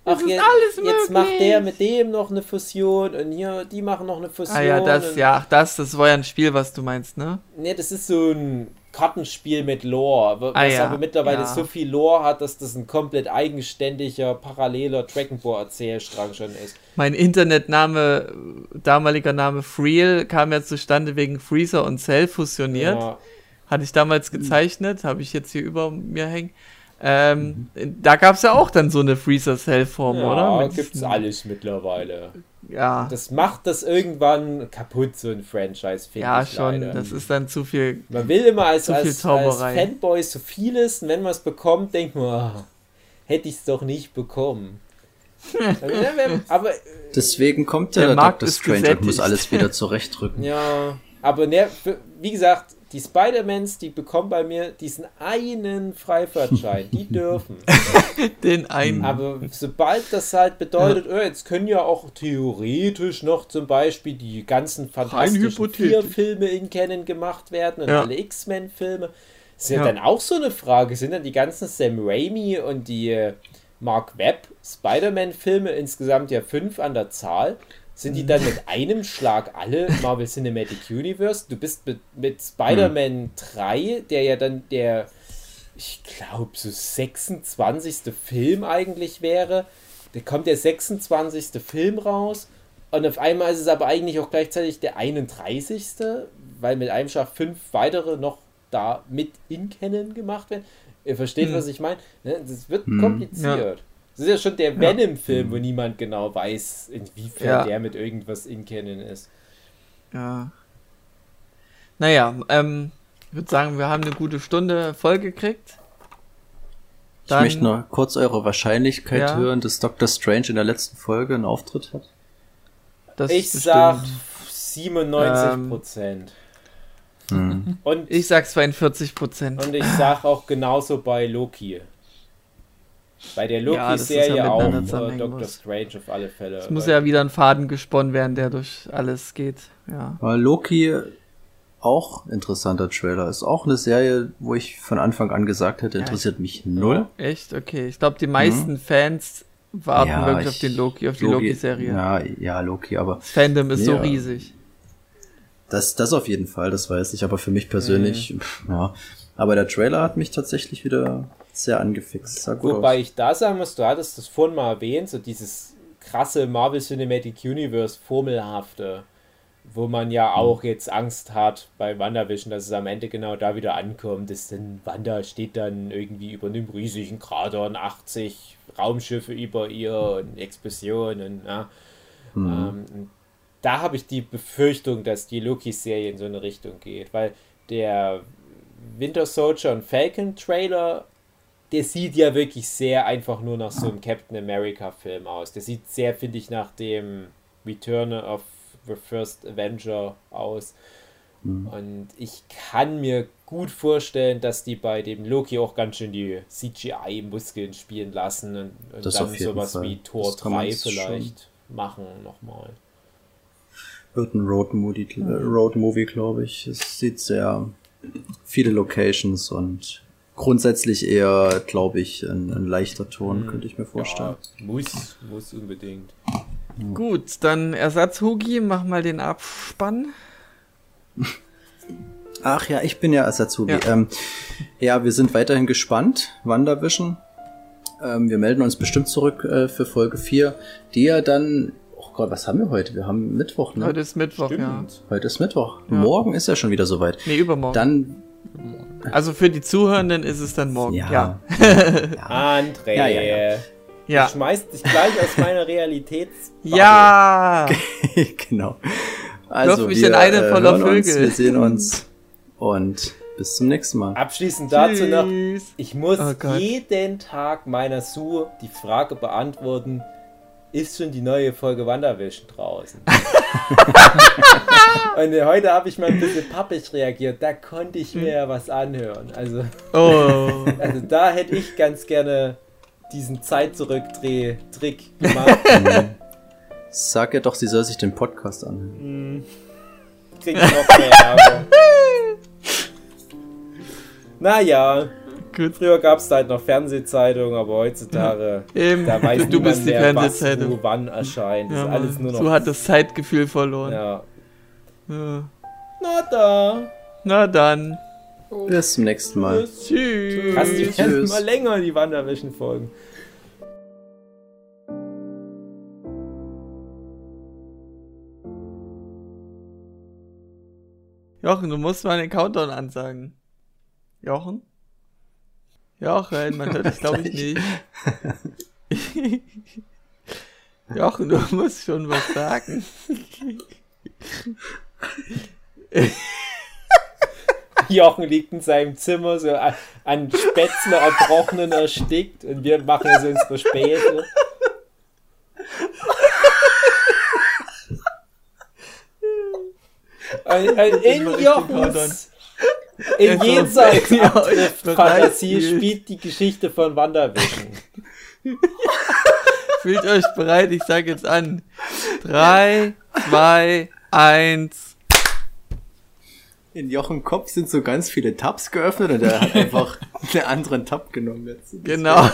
Ach, jetzt, jetzt macht der mit dem noch eine Fusion und hier, die machen noch eine Fusion. Ah ja, das, ja, ach, das, das war ja ein Spiel, was du meinst, ne? Ne, das ist so ein Kartenspiel mit Lore, was ah, ja. aber mittlerweile ja. so viel Lore hat, dass das ein komplett eigenständiger, paralleler Dragon Ball Erzählstrang schon ist. Mein Internetname, damaliger Name Freel, kam ja zustande wegen Freezer und Cell fusioniert. Ja. Hatte ich damals gezeichnet, habe ich jetzt hier über mir hängen. Ähm, mhm. Da gab es ja auch dann so eine Freezer-Cell-Form, ja, oder? Ja, gibt es alles mittlerweile. Ja. Das macht das irgendwann kaputt, so ein Franchise, finde ja, ich. Ja, schon. Leider. Das ist dann zu viel. Man will immer als, als, als Fanboy so vieles und wenn man es bekommt, denkt man, oh, hätte ich es doch nicht bekommen. aber deswegen kommt der, der Doctor Strange und muss alles wieder zurechtrücken. Ja, aber ne, wie gesagt, die Spider-Mans, die bekommen bei mir diesen einen Freifahrtschein. Die dürfen. Den einen. Aber sobald das halt bedeutet, ja. oh, jetzt können ja auch theoretisch noch zum Beispiel die ganzen fantastischen vier Filme in Canon gemacht werden und ja. alle X-Men-Filme. Ist ja, ja, dann auch so eine Frage. Sind dann die ganzen Sam Raimi und die äh, Mark Webb Spider-Man-Filme insgesamt ja fünf an der Zahl? Sind die dann mit einem Schlag alle Marvel Cinematic Universe? Du bist mit, mit Spider-Man hm. 3, der ja dann der, ich glaube, so 26. Film eigentlich wäre. Da kommt der 26. Film raus. Und auf einmal ist es aber eigentlich auch gleichzeitig der 31. Weil mit einem Schlag fünf weitere noch da mit in Canon gemacht werden. Ihr versteht, hm. was ich meine? Ne, das wird hm. kompliziert. Ja. Das ist ja schon der Venom-Film, wo niemand genau weiß, inwiefern ja. der mit irgendwas in Canon ist. Ja. Naja, ähm, ich würde sagen, wir haben eine gute Stunde vollgekriegt. Dann, ich möchte noch kurz eure Wahrscheinlichkeit ja. hören, dass Doctor Strange in der letzten Folge einen Auftritt hat. Das ich sag 97 Prozent. Ähm, und ich sag 42 Prozent. Und ich sag auch genauso bei Loki. Bei der Loki-Serie ja, auch äh, Doctor Strange auf alle Fälle. Es muss ja wieder ein Faden gesponnen werden, der durch alles geht. Ja. Weil Loki auch interessanter Trailer ist. Auch eine Serie, wo ich von Anfang an gesagt hätte, interessiert mich null. Echt? Okay. Ich glaube, die meisten mhm. Fans warten ja, wirklich auf den Loki, auf die Loki-Serie. ja, ja, Loki, aber. Das Fandom ist nee, so riesig. Das, das auf jeden Fall, das weiß ich, aber für mich persönlich, mhm. pff, ja. Aber der Trailer hat mich tatsächlich wieder sehr angefixt. Wobei aus. ich da sagen muss, du hattest das vorhin mal erwähnt, so dieses krasse Marvel Cinematic Universe Formelhafte, wo man ja hm. auch jetzt Angst hat bei WandaVision, dass es am Ende genau da wieder ankommt, dass dann Wanda steht dann irgendwie über einem riesigen Krater und 80 Raumschiffe über ihr und Explosionen. Ja. Mhm. Ähm, da habe ich die Befürchtung, dass die Loki-Serie in so eine Richtung geht, weil der Winter Soldier und Falcon Trailer, der sieht ja wirklich sehr einfach nur nach so einem Captain America Film aus. Der sieht sehr, finde ich, nach dem Return of the First Avenger aus. Mhm. Und ich kann mir gut vorstellen, dass die bei dem Loki auch ganz schön die CGI-Muskeln spielen lassen und, und dann sowas Fall. wie Tor 3 vielleicht schon. machen nochmal. Wird ein Road Movie, Road Movie glaube ich. Es sieht sehr viele Locations und grundsätzlich eher, glaube ich, ein, ein, leichter Ton, hm. könnte ich mir vorstellen. Ja, muss, muss unbedingt. Gut, dann Ersatz Hugi, mach mal den Abspann. Ach ja, ich bin ja Ersatz Hugi. Ja. Ähm, ja, wir sind weiterhin gespannt. Wanderwischen. Ähm, wir melden uns bestimmt zurück äh, für Folge 4, die ja dann Gott, was haben wir heute? Wir haben Mittwoch, ne? Heute ist Mittwoch, Stimmt. ja. Heute ist Mittwoch. Ja. Morgen ist ja schon wieder soweit. Nee, übermorgen. Dann. Also für die Zuhörenden ist es dann morgen, ja. ja. ja. André. Ja, ja, ja. ja. Du schmeißt dich gleich aus meiner Realität. Ja. genau. Also, mich wir in eine äh, voller Vögel. Uns, wir sehen uns und bis zum nächsten Mal. Abschließend dazu Tschüss. noch, ich muss oh jeden Tag meiner Sue die Frage beantworten, ist schon die neue Folge Wandervision draußen. und heute habe ich mal ein bisschen pappig reagiert. Da konnte ich mir ja was anhören. Also, oh. also da hätte ich ganz gerne diesen Zeit-Zurückdreh-Trick gemacht. Sag ihr doch, sie soll sich den Podcast anhören. Mm. Krieg ich noch mehr Ärger. naja. Gut. Früher gab es halt noch Fernsehzeitungen, aber heutzutage, Eben. da weiß du bist die mehr, Fernsehzeitung. was wann erscheint. Ja, ist alles nur noch. Du hat das Zeitgefühl verloren. Ja. ja. Na da. Na dann. Bis zum nächsten Mal. Tschüss. Kannst du Tschüss. mal länger die Wanderwischen folgen. Jochen, du musst mal den Countdown ansagen. Jochen? Jochen, man hört dich glaube ich nicht. Jochen, du musst schon was sagen. Jochen liegt in seinem Zimmer so an Spätzle erbrochenen erstickt und wir machen so unsere Späße. in Jochens in jenseits Fantasie spielt die Geschichte von Wanderwischen. Fühlt euch bereit, ich sage jetzt an. 3, 2, 1. In Jochen Kopf sind so ganz viele Tabs geöffnet und er hat einfach einen anderen Tab genommen jetzt. Genau.